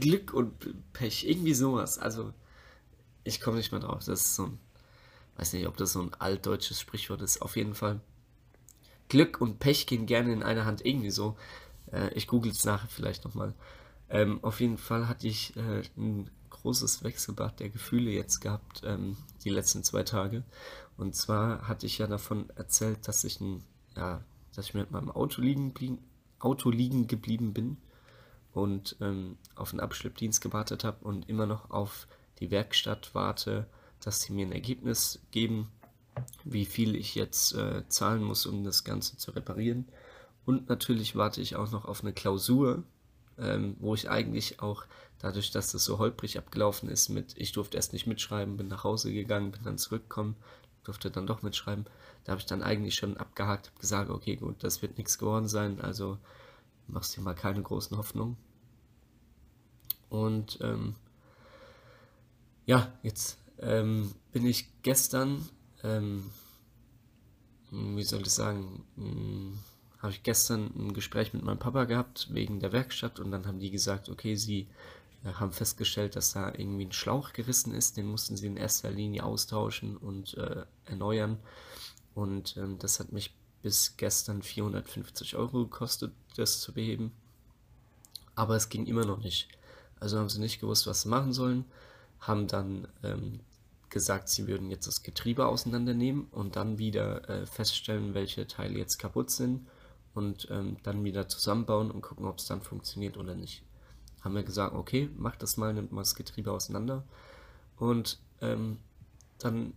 Glück und Pech, irgendwie sowas. Also, ich komme nicht mehr drauf. Das ist so ein, weiß nicht, ob das so ein altdeutsches Sprichwort ist. Auf jeden Fall. Glück und Pech gehen gerne in einer Hand, irgendwie so. Äh, ich google es nachher vielleicht nochmal. Ähm, auf jeden Fall hatte ich äh, ein großes Wechselbad der Gefühle jetzt gehabt, ähm, die letzten zwei Tage. Und zwar hatte ich ja davon erzählt, dass ich ein, ja, dass ich mit meinem Auto liegen, Auto liegen geblieben bin und ähm, auf den Abschleppdienst gewartet habe und immer noch auf die Werkstatt warte, dass sie mir ein Ergebnis geben, wie viel ich jetzt äh, zahlen muss, um das Ganze zu reparieren. Und natürlich warte ich auch noch auf eine Klausur, ähm, wo ich eigentlich auch dadurch, dass das so holprig abgelaufen ist, mit ich durfte erst nicht mitschreiben, bin nach Hause gegangen, bin dann zurückgekommen, durfte dann doch mitschreiben. Da habe ich dann eigentlich schon abgehakt, habe gesagt, okay, gut, das wird nichts geworden sein, also machst dir mal keine großen Hoffnungen. Und ähm, ja, jetzt ähm, bin ich gestern, ähm, wie soll ich sagen, hm, habe ich gestern ein Gespräch mit meinem Papa gehabt wegen der Werkstatt und dann haben die gesagt, okay, sie äh, haben festgestellt, dass da irgendwie ein Schlauch gerissen ist, den mussten sie in erster Linie austauschen und äh, erneuern. Und ähm, das hat mich bis gestern 450 Euro gekostet, das zu beheben. Aber es ging immer noch nicht. Also haben sie nicht gewusst, was sie machen sollen, haben dann ähm, gesagt, sie würden jetzt das Getriebe auseinandernehmen und dann wieder äh, feststellen, welche Teile jetzt kaputt sind und ähm, dann wieder zusammenbauen und gucken, ob es dann funktioniert oder nicht. Haben wir gesagt, okay, mach das mal, nimmt mal das Getriebe auseinander. Und ähm, dann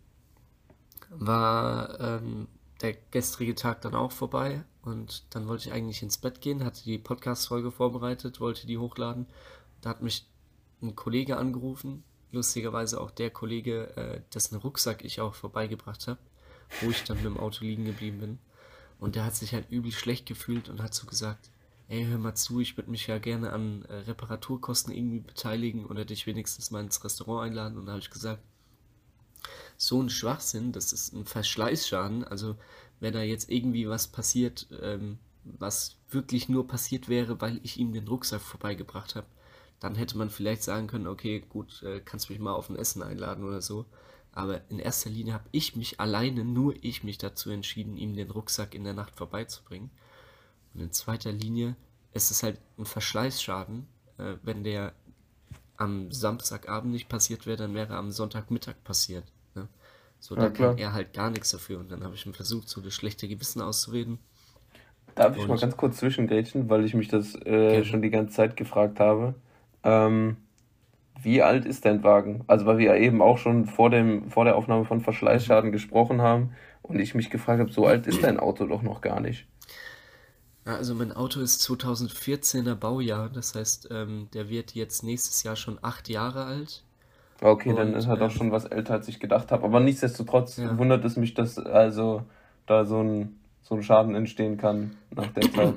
war ähm, der gestrige Tag dann auch vorbei und dann wollte ich eigentlich ins Bett gehen, hatte die Podcast-Folge vorbereitet, wollte die hochladen. Da hat mich ein Kollege angerufen, lustigerweise auch der Kollege, äh, dessen Rucksack ich auch vorbeigebracht habe, wo ich dann mit dem Auto liegen geblieben bin. Und der hat sich halt übel schlecht gefühlt und hat so gesagt, ey, hör mal zu, ich würde mich ja gerne an äh, Reparaturkosten irgendwie beteiligen oder dich wenigstens mal ins Restaurant einladen. Und da habe ich gesagt, so ein Schwachsinn, das ist ein Verschleißschaden. Also wenn da jetzt irgendwie was passiert, ähm, was wirklich nur passiert wäre, weil ich ihm den Rucksack vorbeigebracht habe, dann hätte man vielleicht sagen können, okay, gut, äh, kannst mich mal auf ein Essen einladen oder so. Aber in erster Linie habe ich mich alleine, nur ich mich dazu entschieden, ihm den Rucksack in der Nacht vorbeizubringen. Und in zweiter Linie ist es halt ein Verschleißschaden. Äh, wenn der am Samstagabend nicht passiert wäre, dann wäre er am Sonntagmittag passiert. Ne? So, ja, da klar. kann er halt gar nichts dafür. Und dann habe ich ihm versucht, so das schlechte Gewissen auszureden. Darf ich mal ganz kurz zwischengrätschen, weil ich mich das äh, schon die ganze Zeit gefragt habe. Ähm, wie alt ist dein Wagen? Also, weil wir ja eben auch schon vor, dem, vor der Aufnahme von Verschleißschaden gesprochen haben und ich mich gefragt habe, so alt ist dein Auto doch noch gar nicht. also mein Auto ist 2014er Baujahr, das heißt, ähm, der wird jetzt nächstes Jahr schon acht Jahre alt. Okay, und, dann ist er doch ähm, schon was älter, als ich gedacht habe. Aber nichtsdestotrotz ja. wundert es mich, dass also da so ein, so ein Schaden entstehen kann nach der Zeit.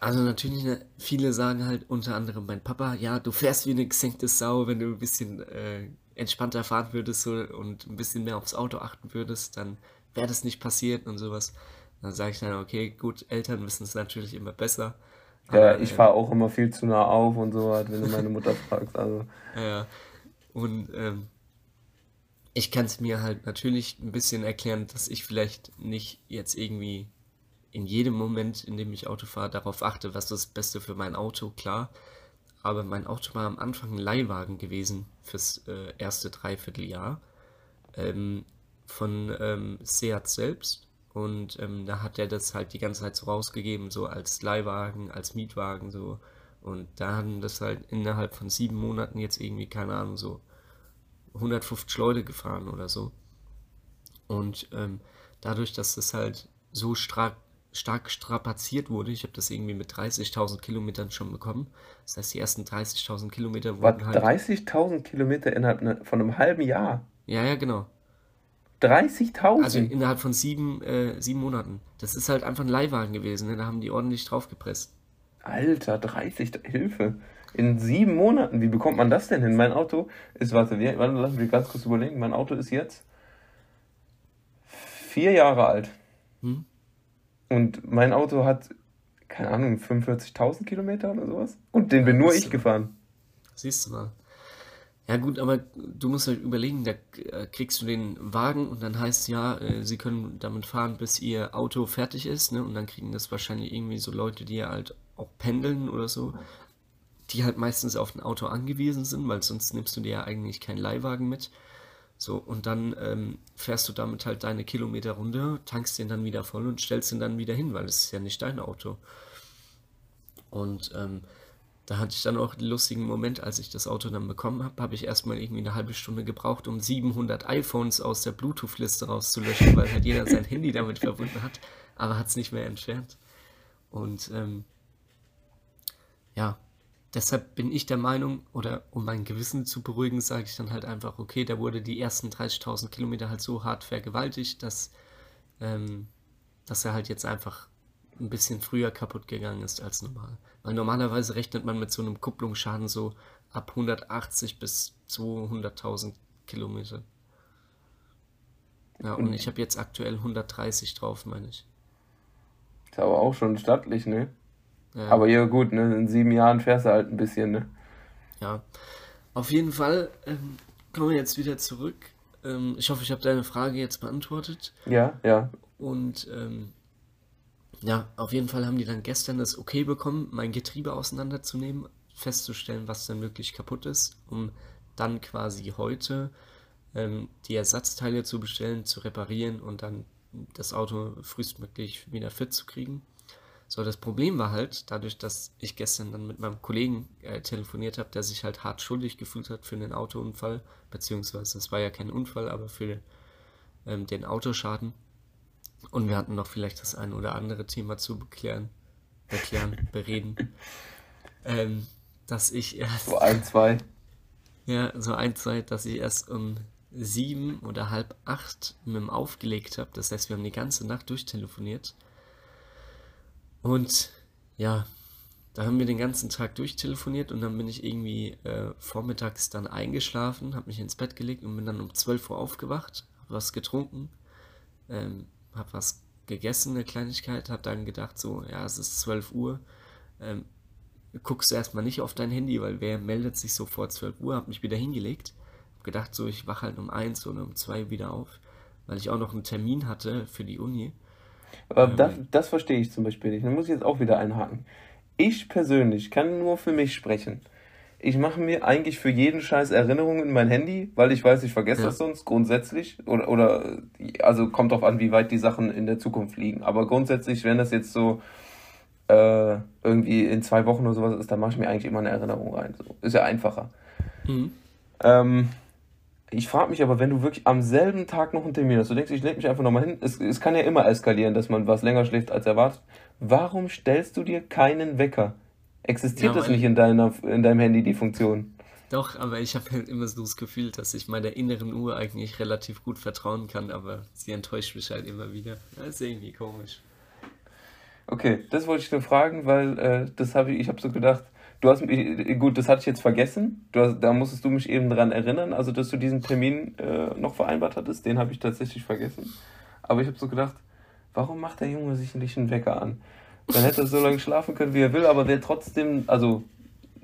Also natürlich, ne, viele sagen halt unter anderem mein Papa, ja, du fährst wie eine gesenkte Sau, wenn du ein bisschen äh, entspannter fahren würdest so, und ein bisschen mehr aufs Auto achten würdest, dann wäre das nicht passiert und sowas. Dann sage ich dann, okay, gut, Eltern wissen es natürlich immer besser. Ja, ich äh, fahre auch immer viel zu nah auf und so, halt, wenn du meine Mutter fragst. Also. Ja, und ähm, ich kann es mir halt natürlich ein bisschen erklären, dass ich vielleicht nicht jetzt irgendwie in jedem Moment, in dem ich Auto fahre, darauf achte, was das Beste für mein Auto, klar. Aber mein Auto war am Anfang ein Leihwagen gewesen fürs äh, erste Dreivierteljahr ähm, von ähm, Seat selbst. Und ähm, da hat er das halt die ganze Zeit so rausgegeben, so als Leihwagen, als Mietwagen, so. Und da haben das halt innerhalb von sieben Monaten jetzt irgendwie, keine Ahnung, so 150 Leute gefahren oder so. Und ähm, dadurch, dass das halt so stark stark strapaziert wurde. Ich habe das irgendwie mit 30.000 Kilometern schon bekommen. Das heißt, die ersten 30.000 Kilometer wurden halt... 30.000 Kilometer innerhalb ne, von einem halben Jahr? Ja, ja, genau. 30.000? Also innerhalb von sieben, äh, sieben Monaten. Das ist halt einfach ein Leihwagen gewesen. Ne? Da haben die ordentlich draufgepresst. Alter, 30, Hilfe. In sieben Monaten, wie bekommt man das denn hin? Mein Auto ist, warte, warte lass mich ganz kurz überlegen. Mein Auto ist jetzt vier Jahre alt. Hm? Und mein Auto hat, keine Ahnung, 45.000 Kilometer oder sowas. Und den bin nur ich gefahren. siehst du mal. Ja gut, aber du musst halt überlegen, da äh, kriegst du den Wagen und dann heißt ja, äh, sie können damit fahren, bis ihr Auto fertig ist, ne? Und dann kriegen das wahrscheinlich irgendwie so Leute, die halt auch pendeln oder so, die halt meistens auf ein Auto angewiesen sind, weil sonst nimmst du dir ja eigentlich keinen Leihwagen mit. So, und dann ähm, fährst du damit halt deine Kilometer runter, tankst den dann wieder voll und stellst ihn dann wieder hin, weil es ist ja nicht dein Auto. Und ähm, da hatte ich dann auch den lustigen Moment, als ich das Auto dann bekommen habe, habe ich erstmal irgendwie eine halbe Stunde gebraucht, um 700 iPhones aus der Bluetooth-Liste rauszulöschen, weil halt jeder sein Handy damit verbunden hat, aber hat es nicht mehr entfernt. Und ähm, ja, deshalb bin ich der Meinung, oder um mein Gewissen zu beruhigen, sage ich dann halt einfach, okay, da wurde die ersten 30.000 Kilometer halt so hart vergewaltigt, dass, ähm, dass er halt jetzt einfach ein bisschen früher kaputt gegangen ist als normal. Weil normalerweise rechnet man mit so einem Kupplungsschaden so ab 180 bis 200.000 Kilometer. Ja, und ich habe jetzt aktuell 130 drauf, meine ich. Ist aber auch schon stattlich, ne? Ja. Aber ja, gut, ne? In sieben Jahren fährst du halt ein bisschen, ne? Ja. Auf jeden Fall ähm, kommen wir jetzt wieder zurück. Ähm, ich hoffe, ich habe deine Frage jetzt beantwortet. Ja, ja. Und ähm, ja, auf jeden Fall haben die dann gestern das Okay bekommen, mein Getriebe auseinanderzunehmen, festzustellen, was denn wirklich kaputt ist, um dann quasi heute ähm, die Ersatzteile zu bestellen, zu reparieren und dann das Auto frühestmöglich wieder fit zu kriegen. So, das Problem war halt, dadurch, dass ich gestern dann mit meinem Kollegen äh, telefoniert habe, der sich halt hart schuldig gefühlt hat für den Autounfall, beziehungsweise es war ja kein Unfall, aber für ähm, den Autoschaden. Und wir hatten noch vielleicht das ein oder andere Thema zu beklären, beklären, bereden. Ähm, dass ich erst. So ein, zwei. Ja, so ein, zwei, dass ich erst um sieben oder halb acht mit dem aufgelegt habe. Das heißt, wir haben die ganze Nacht durchtelefoniert. Und ja, da haben wir den ganzen Tag durchtelefoniert und dann bin ich irgendwie äh, vormittags dann eingeschlafen, habe mich ins Bett gelegt und bin dann um 12 Uhr aufgewacht, habe was getrunken, ähm, habe was gegessen, eine Kleinigkeit, habe dann gedacht, so, ja, es ist 12 Uhr, ähm, guckst du erstmal nicht auf dein Handy, weil wer meldet sich so vor 12 Uhr, habe mich wieder hingelegt, habe gedacht, so, ich wache halt um 1 oder um 2 wieder auf, weil ich auch noch einen Termin hatte für die Uni. Aber ähm, das, das verstehe ich zum Beispiel nicht. Da muss ich jetzt auch wieder einhaken. Ich persönlich kann nur für mich sprechen ich mache mir eigentlich für jeden Scheiß Erinnerungen in mein Handy, weil ich weiß, ich vergesse ja. das sonst grundsätzlich. Oder, oder, also kommt drauf an, wie weit die Sachen in der Zukunft liegen. Aber grundsätzlich, wenn das jetzt so äh, irgendwie in zwei Wochen oder sowas ist, dann mache ich mir eigentlich immer eine Erinnerung rein. So. Ist ja einfacher. Mhm. Ähm, ich frage mich aber, wenn du wirklich am selben Tag noch einen Termin hast, du denkst, ich lege mich einfach nochmal hin, es, es kann ja immer eskalieren, dass man was länger schläft als erwartet. Warum stellst du dir keinen Wecker? Existiert ja, das nicht in, deiner, in deinem Handy, die Funktion? Doch, aber ich habe halt immer so das Gefühl, dass ich meiner inneren Uhr eigentlich relativ gut vertrauen kann, aber sie enttäuscht mich halt immer wieder. Das ist irgendwie komisch. Okay, das wollte ich nur fragen, weil äh, das habe ich, ich habe so gedacht, du hast mich, gut, das hatte ich jetzt vergessen, du hast, da musstest du mich eben dran erinnern, also dass du diesen Termin äh, noch vereinbart hattest, den habe ich tatsächlich vergessen. Aber ich habe so gedacht, warum macht der Junge sich nicht einen Wecker an? Dann hätte er so lange schlafen können, wie er will, aber wäre trotzdem, also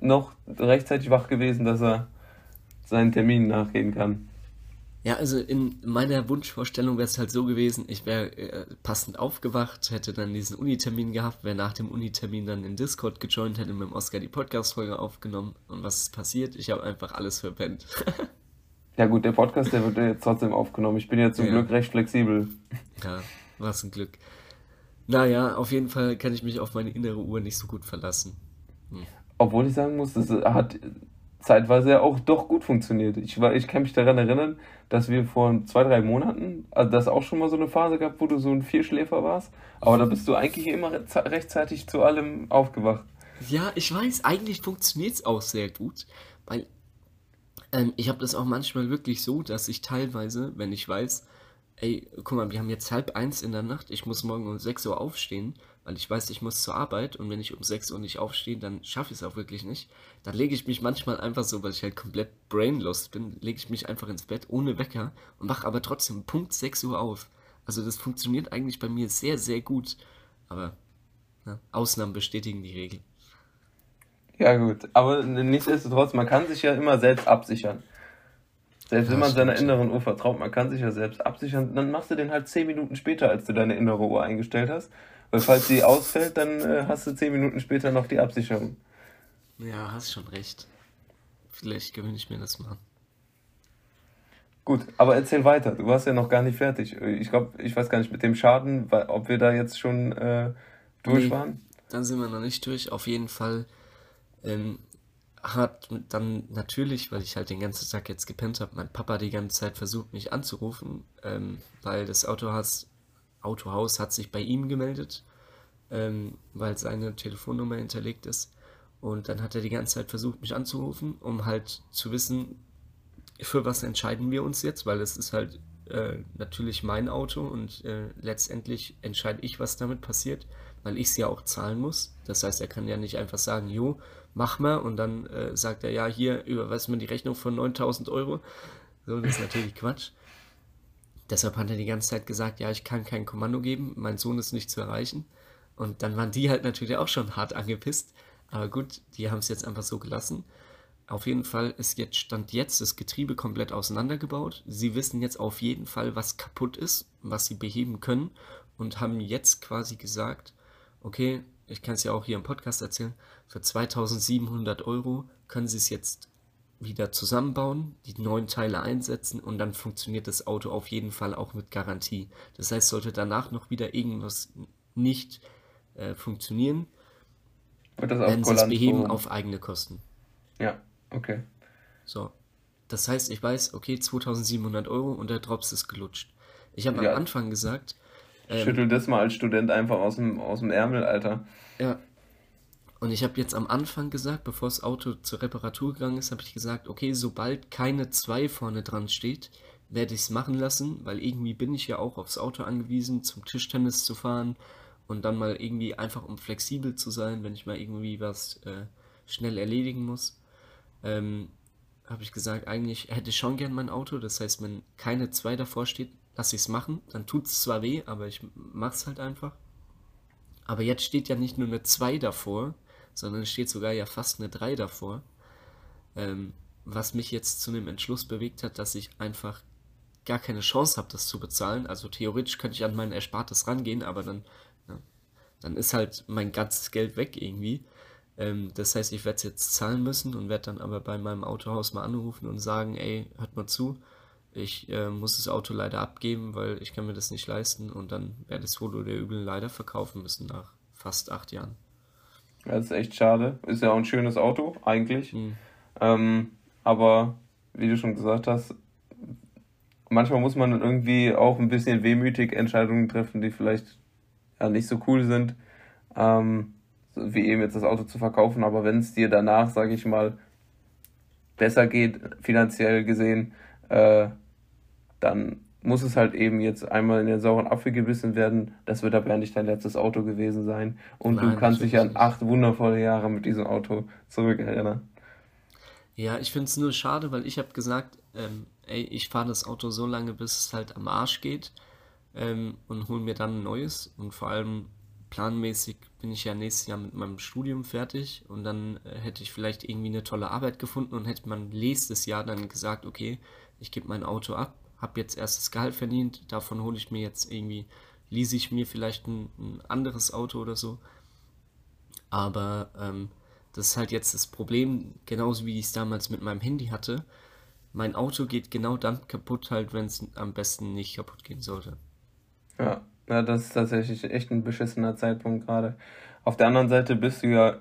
noch rechtzeitig wach gewesen, dass er seinen Termin nachgehen kann. Ja, also in meiner Wunschvorstellung wäre es halt so gewesen, ich wäre äh, passend aufgewacht, hätte dann diesen Unitermin gehabt, wäre nach dem Unitermin dann in Discord gejoint, hätte mit dem Oscar die Podcast-Folge aufgenommen und was ist passiert? Ich habe einfach alles verpennt. ja gut, der Podcast, der wird jetzt trotzdem aufgenommen. Ich bin ja zum ja. Glück recht flexibel. Ja, was ein Glück. Naja, auf jeden Fall kann ich mich auf meine innere Uhr nicht so gut verlassen. Hm. Obwohl ich sagen muss, das hat zeitweise auch doch gut funktioniert. Ich, war, ich kann mich daran erinnern, dass wir vor zwei, drei Monaten, also das auch schon mal so eine Phase gab, wo du so ein Vierschläfer warst, aber da bist du eigentlich immer rechtzeitig zu allem aufgewacht. Ja, ich weiß, eigentlich funktioniert es auch sehr gut, weil ähm, ich habe das auch manchmal wirklich so, dass ich teilweise, wenn ich weiß, ey, guck mal, wir haben jetzt halb eins in der Nacht, ich muss morgen um 6 Uhr aufstehen, weil ich weiß, ich muss zur Arbeit und wenn ich um 6 Uhr nicht aufstehe, dann schaffe ich es auch wirklich nicht. Dann lege ich mich manchmal einfach so, weil ich halt komplett brainlost bin, lege ich mich einfach ins Bett ohne Wecker und wache aber trotzdem Punkt 6 Uhr auf. Also das funktioniert eigentlich bei mir sehr, sehr gut. Aber na, Ausnahmen bestätigen die Regel. Ja, gut. Aber nichtsdestotrotz, man kann sich ja immer selbst absichern. Selbst ja, wenn man seiner inneren Uhr vertraut, man kann sich ja selbst absichern, dann machst du den halt 10 Minuten später, als du deine innere Uhr eingestellt hast. Weil falls sie ausfällt, dann äh, hast du 10 Minuten später noch die Absicherung. Ja, hast schon recht. Vielleicht gewöhne ich mir das mal. Gut, aber erzähl weiter. Du warst ja noch gar nicht fertig. Ich glaube, ich weiß gar nicht mit dem Schaden, ob wir da jetzt schon äh, durch nee, waren. Dann sind wir noch nicht durch. Auf jeden Fall ähm, hat dann natürlich, weil ich halt den ganzen Tag jetzt gepennt habe, mein Papa die ganze Zeit versucht, mich anzurufen, ähm, weil das Autohaus, Autohaus hat sich bei ihm gemeldet, ähm, weil seine Telefonnummer hinterlegt ist. Und dann hat er die ganze Zeit versucht, mich anzurufen, um halt zu wissen, für was entscheiden wir uns jetzt, weil es ist halt äh, natürlich mein Auto und äh, letztendlich entscheide ich, was damit passiert, weil ich es ja auch zahlen muss. Das heißt, er kann ja nicht einfach sagen, jo, mach mal und dann äh, sagt er, ja, hier überweist mir die Rechnung von 9000 Euro. So, das ist natürlich Quatsch. Deshalb hat er die ganze Zeit gesagt, ja, ich kann kein Kommando geben, mein Sohn ist nicht zu erreichen. Und dann waren die halt natürlich auch schon hart angepisst. Aber gut, die haben es jetzt einfach so gelassen. Auf jeden Fall ist jetzt Stand jetzt das Getriebe komplett auseinandergebaut. Sie wissen jetzt auf jeden Fall, was kaputt ist, was sie beheben können und haben jetzt quasi gesagt, okay, ich kann es ja auch hier im Podcast erzählen, für 2700 Euro können sie es jetzt wieder zusammenbauen, die neuen Teile einsetzen und dann funktioniert das Auto auf jeden Fall auch mit Garantie. Das heißt, sollte danach noch wieder irgendwas nicht äh, funktionieren, wird das werden sie es beheben auf eigene Kosten. Ja, okay. So. Das heißt, ich weiß, okay, 2700 Euro und der Drops ist gelutscht. Ich habe ja. am Anfang gesagt. Ähm, Schüttel das mal als Student einfach aus dem, aus dem Ärmel, Alter. Ja, und ich habe jetzt am Anfang gesagt, bevor das Auto zur Reparatur gegangen ist, habe ich gesagt, okay, sobald keine 2 vorne dran steht, werde ich es machen lassen, weil irgendwie bin ich ja auch aufs Auto angewiesen, zum Tischtennis zu fahren und dann mal irgendwie einfach, um flexibel zu sein, wenn ich mal irgendwie was äh, schnell erledigen muss. Ähm, habe ich gesagt, eigentlich hätte ich schon gern mein Auto. Das heißt, wenn keine 2 davor steht, lasse ich es machen. Dann tut es zwar weh, aber ich mache es halt einfach. Aber jetzt steht ja nicht nur eine 2 davor, sondern es steht sogar ja fast eine 3 davor. Ähm, was mich jetzt zu dem Entschluss bewegt hat, dass ich einfach gar keine Chance habe, das zu bezahlen. Also theoretisch könnte ich an mein Erspartes rangehen, aber dann, ja, dann ist halt mein ganzes Geld weg irgendwie. Ähm, das heißt, ich werde es jetzt zahlen müssen und werde dann aber bei meinem Autohaus mal anrufen und sagen, ey, hört mal zu, ich äh, muss das Auto leider abgeben, weil ich kann mir das nicht leisten und dann werde ich es wohl oder übel leider verkaufen müssen nach fast acht Jahren. Das ist echt schade. Ist ja auch ein schönes Auto, eigentlich. Mhm. Ähm, aber wie du schon gesagt hast, manchmal muss man irgendwie auch ein bisschen wehmütig Entscheidungen treffen, die vielleicht ja, nicht so cool sind, ähm, wie eben jetzt das Auto zu verkaufen. Aber wenn es dir danach, sage ich mal, besser geht, finanziell gesehen, äh, dann muss es halt eben jetzt einmal in den sauren Apfel gebissen werden. Das wird aber ja nicht dein letztes Auto gewesen sein. Und Nein, du kannst dich an acht wundervolle Jahre mit diesem Auto zurückerinnern. Ja, ich finde es nur schade, weil ich habe gesagt, ähm, ey, ich fahre das Auto so lange, bis es halt am Arsch geht ähm, und hole mir dann ein neues. Und vor allem planmäßig bin ich ja nächstes Jahr mit meinem Studium fertig und dann äh, hätte ich vielleicht irgendwie eine tolle Arbeit gefunden und hätte man nächstes Jahr dann gesagt, okay, ich gebe mein Auto ab habe jetzt erst das Gehalt verdient, davon hole ich mir jetzt irgendwie, lease ich mir vielleicht ein, ein anderes Auto oder so. Aber ähm, das ist halt jetzt das Problem, genauso wie ich es damals mit meinem Handy hatte. Mein Auto geht genau dann kaputt, halt, wenn es am besten nicht kaputt gehen sollte. Ja, ja, das ist tatsächlich echt ein beschissener Zeitpunkt gerade. Auf der anderen Seite bist du ja,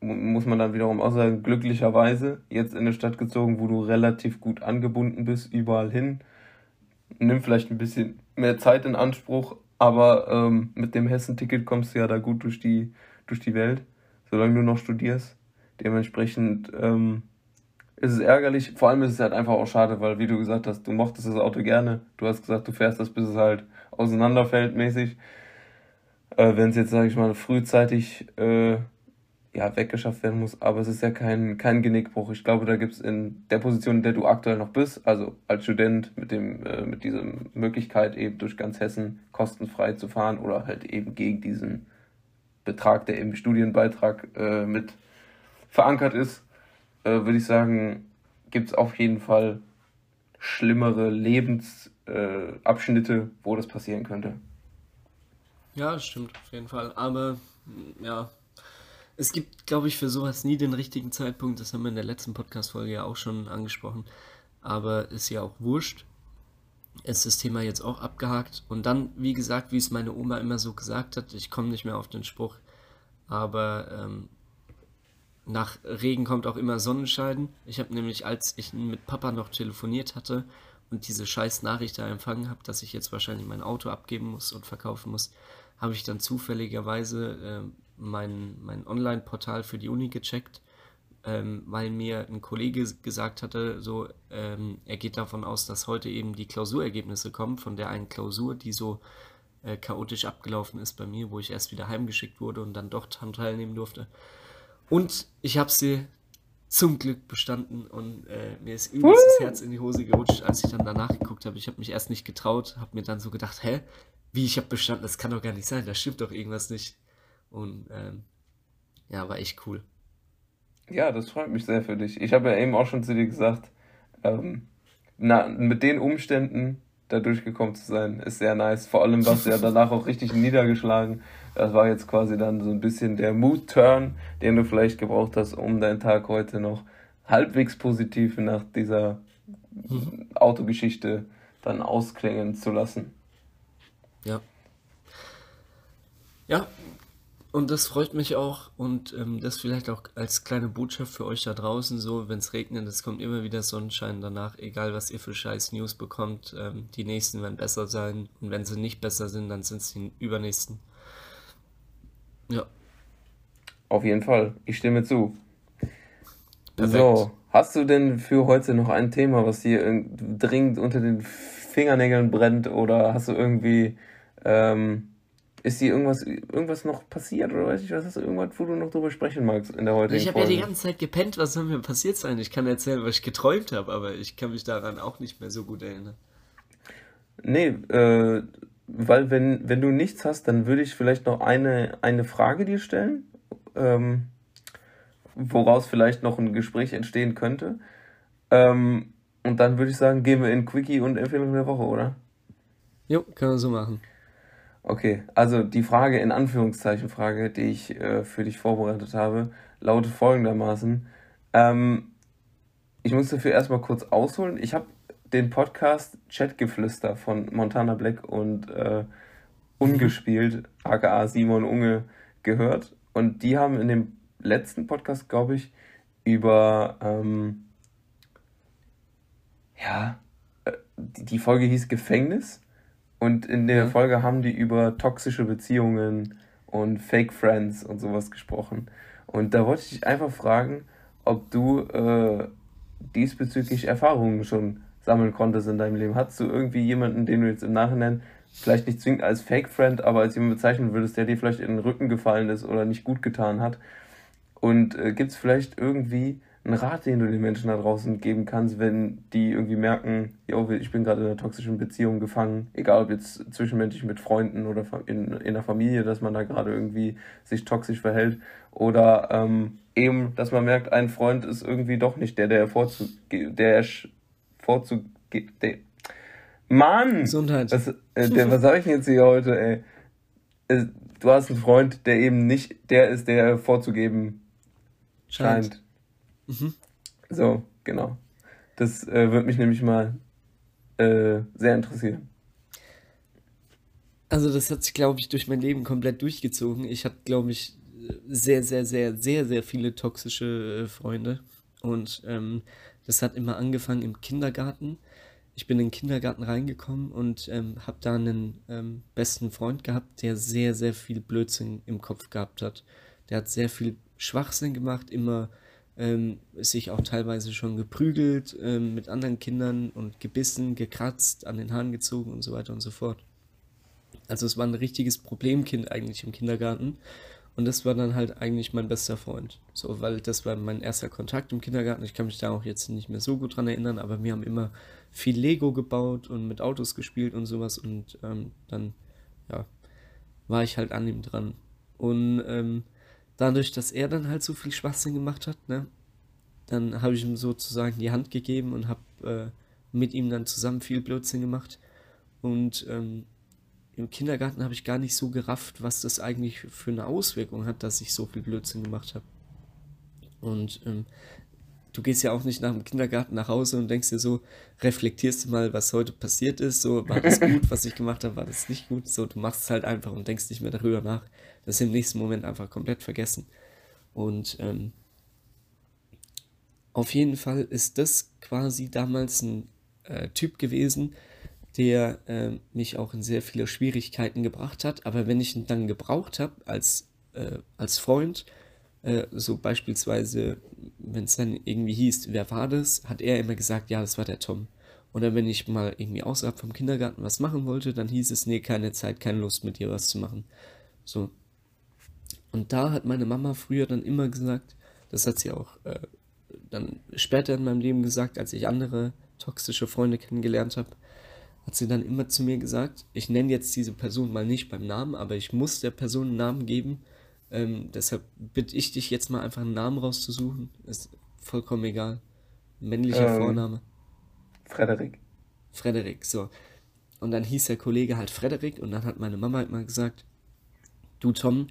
muss man dann wiederum auch sagen, glücklicherweise jetzt in eine Stadt gezogen, wo du relativ gut angebunden bist, überall hin nimmt vielleicht ein bisschen mehr Zeit in Anspruch, aber ähm, mit dem Hessen-Ticket kommst du ja da gut durch die, durch die Welt, solange du noch studierst. Dementsprechend ähm, ist es ärgerlich, vor allem ist es halt einfach auch schade, weil, wie du gesagt hast, du mochtest das Auto gerne. Du hast gesagt, du fährst das, bis es halt auseinanderfällt mäßig. Äh, Wenn es jetzt, sage ich mal, frühzeitig äh, ja, weggeschafft werden muss. Aber es ist ja kein, kein Genickbruch. Ich glaube, da gibt es in der Position, in der du aktuell noch bist, also als Student mit, dem, äh, mit dieser Möglichkeit, eben durch ganz Hessen kostenfrei zu fahren oder halt eben gegen diesen Betrag, der eben Studienbeitrag äh, mit verankert ist, äh, würde ich sagen, gibt es auf jeden Fall schlimmere Lebensabschnitte, äh, wo das passieren könnte. Ja, stimmt, auf jeden Fall. Aber ja, es gibt, glaube ich, für sowas nie den richtigen Zeitpunkt. Das haben wir in der letzten Podcast-Folge ja auch schon angesprochen. Aber ist ja auch wurscht. Ist das Thema jetzt auch abgehakt. Und dann, wie gesagt, wie es meine Oma immer so gesagt hat, ich komme nicht mehr auf den Spruch, aber ähm, nach Regen kommt auch immer Sonnenschein. Ich habe nämlich, als ich mit Papa noch telefoniert hatte und diese scheiß Nachricht da empfangen habe, dass ich jetzt wahrscheinlich mein Auto abgeben muss und verkaufen muss, habe ich dann zufälligerweise äh, mein, mein Online-Portal für die Uni gecheckt, ähm, weil mir ein Kollege gesagt hatte, so, ähm, er geht davon aus, dass heute eben die Klausurergebnisse kommen von der einen Klausur, die so äh, chaotisch abgelaufen ist bei mir, wo ich erst wieder heimgeschickt wurde und dann doch daran teilnehmen durfte. Und ich habe sie zum Glück bestanden und äh, mir ist übelst das Herz in die Hose gerutscht, als ich dann danach geguckt habe. Ich habe mich erst nicht getraut, habe mir dann so gedacht, hä, wie ich habe bestanden, das kann doch gar nicht sein, da stimmt doch irgendwas nicht. Und ähm, ja, war echt cool. Ja, das freut mich sehr für dich. Ich habe ja eben auch schon zu dir gesagt, ähm, na, mit den Umständen da durchgekommen zu sein, ist sehr nice. Vor allem warst du ja danach auch richtig niedergeschlagen. Das war jetzt quasi dann so ein bisschen der Mood-Turn, den du vielleicht gebraucht hast, um deinen Tag heute noch halbwegs positiv nach dieser. Autogeschichte dann ausklingen zu lassen. Ja. Ja, und das freut mich auch und ähm, das vielleicht auch als kleine Botschaft für euch da draußen so, wenn es regnet, es kommt immer wieder Sonnenschein danach, egal was ihr für scheiß News bekommt, ähm, die nächsten werden besser sein und wenn sie nicht besser sind, dann sind es die übernächsten. Ja. Auf jeden Fall, ich stimme zu. Perfekt. So, hast du denn für heute noch ein Thema, was dir dringend unter den Fingernägeln brennt oder hast du irgendwie... Ähm, ist dir irgendwas, irgendwas noch passiert oder weiß ich was? Hast du irgendwas, wo du noch drüber sprechen magst in der heutigen Ich habe ja die ganze Zeit gepennt, was soll mir passiert sein? Ich kann erzählen, was ich geträumt habe, aber ich kann mich daran auch nicht mehr so gut erinnern. Nee, äh, weil wenn, wenn du nichts hast, dann würde ich vielleicht noch eine, eine Frage dir stellen, ähm, woraus vielleicht noch ein Gespräch entstehen könnte. Ähm, und dann würde ich sagen, gehen wir in Quickie und Empfehlung der Woche, oder? Jo, können wir so machen. Okay, also die Frage in Anführungszeichen Frage, die ich äh, für dich vorbereitet habe, lautet folgendermaßen. Ähm, ich muss dafür erstmal kurz ausholen. Ich habe den Podcast Chatgeflüster von Montana Black und äh, Ungespielt, aka Simon Unge, gehört. Und die haben in dem letzten Podcast, glaube ich, über ähm, ja, äh, die Folge hieß Gefängnis und in der Folge haben die über toxische Beziehungen und Fake Friends und sowas gesprochen. Und da wollte ich dich einfach fragen, ob du äh, diesbezüglich Erfahrungen schon sammeln konntest in deinem Leben. Hattest du irgendwie jemanden, den du jetzt im Nachhinein vielleicht nicht zwingend als Fake Friend, aber als jemand bezeichnen würdest, der dir vielleicht in den Rücken gefallen ist oder nicht gut getan hat? Und äh, gibt es vielleicht irgendwie einen Rat, den du den Menschen da draußen geben kannst, wenn die irgendwie merken, yo, ich bin gerade in einer toxischen Beziehung gefangen, egal ob jetzt zwischenmenschlich mit Freunden oder in, in der Familie, dass man da gerade irgendwie sich toxisch verhält oder ähm, eben, dass man merkt, ein Freund ist irgendwie doch nicht der, der vorzug, der vorzug, der, Mann! Gesundheit. Was, äh, der, was sag ich denn jetzt hier heute, ey? Äh, du hast einen Freund, der eben nicht der ist, der vorzugeben scheint. scheint. Mhm. So, genau. Das äh, würde mich nämlich mal äh, sehr interessieren. Also das hat sich, glaube ich, durch mein Leben komplett durchgezogen. Ich hatte, glaube ich, sehr, sehr, sehr, sehr, sehr viele toxische äh, Freunde. Und ähm, das hat immer angefangen im Kindergarten. Ich bin in den Kindergarten reingekommen und ähm, habe da einen ähm, besten Freund gehabt, der sehr, sehr viel Blödsinn im Kopf gehabt hat. Der hat sehr viel Schwachsinn gemacht, immer ähm, sich auch teilweise schon geprügelt ähm, mit anderen Kindern und gebissen, gekratzt, an den Haaren gezogen und so weiter und so fort. Also es war ein richtiges Problemkind eigentlich im Kindergarten. Und das war dann halt eigentlich mein bester Freund. So, weil das war mein erster Kontakt im Kindergarten. Ich kann mich da auch jetzt nicht mehr so gut dran erinnern, aber wir haben immer viel Lego gebaut und mit Autos gespielt und sowas. Und ähm, dann, ja, war ich halt an ihm dran. Und ähm, dadurch, dass er dann halt so viel Schwachsinn gemacht hat, ne, dann habe ich ihm sozusagen die Hand gegeben und habe äh, mit ihm dann zusammen viel Blödsinn gemacht. Und ähm, im Kindergarten habe ich gar nicht so gerafft, was das eigentlich für eine Auswirkung hat, dass ich so viel Blödsinn gemacht habe. Und ähm, du gehst ja auch nicht nach dem Kindergarten nach Hause und denkst dir so, reflektierst du mal, was heute passiert ist, so, war das gut, was ich gemacht habe, war das nicht gut, so, du machst es halt einfach und denkst nicht mehr darüber nach. Das ist im nächsten Moment einfach komplett vergessen. Und ähm, auf jeden Fall ist das quasi damals ein äh, Typ gewesen, der äh, mich auch in sehr viele Schwierigkeiten gebracht hat. Aber wenn ich ihn dann gebraucht habe als, äh, als Freund, äh, so beispielsweise, wenn es dann irgendwie hieß, wer war das, hat er immer gesagt, ja, das war der Tom. Oder wenn ich mal irgendwie außerhalb vom Kindergarten was machen wollte, dann hieß es, nee, keine Zeit, keine Lust mit dir was zu machen. So. Und da hat meine Mama früher dann immer gesagt, das hat sie auch äh, dann später in meinem Leben gesagt, als ich andere toxische Freunde kennengelernt habe, hat sie dann immer zu mir gesagt, ich nenne jetzt diese Person mal nicht beim Namen, aber ich muss der Person einen Namen geben. Ähm, deshalb bitte ich dich jetzt mal einfach einen Namen rauszusuchen. Ist vollkommen egal. Männlicher ähm, Vorname. Frederik. Frederik, so. Und dann hieß der Kollege halt Frederik und dann hat meine Mama halt mal gesagt, du Tom,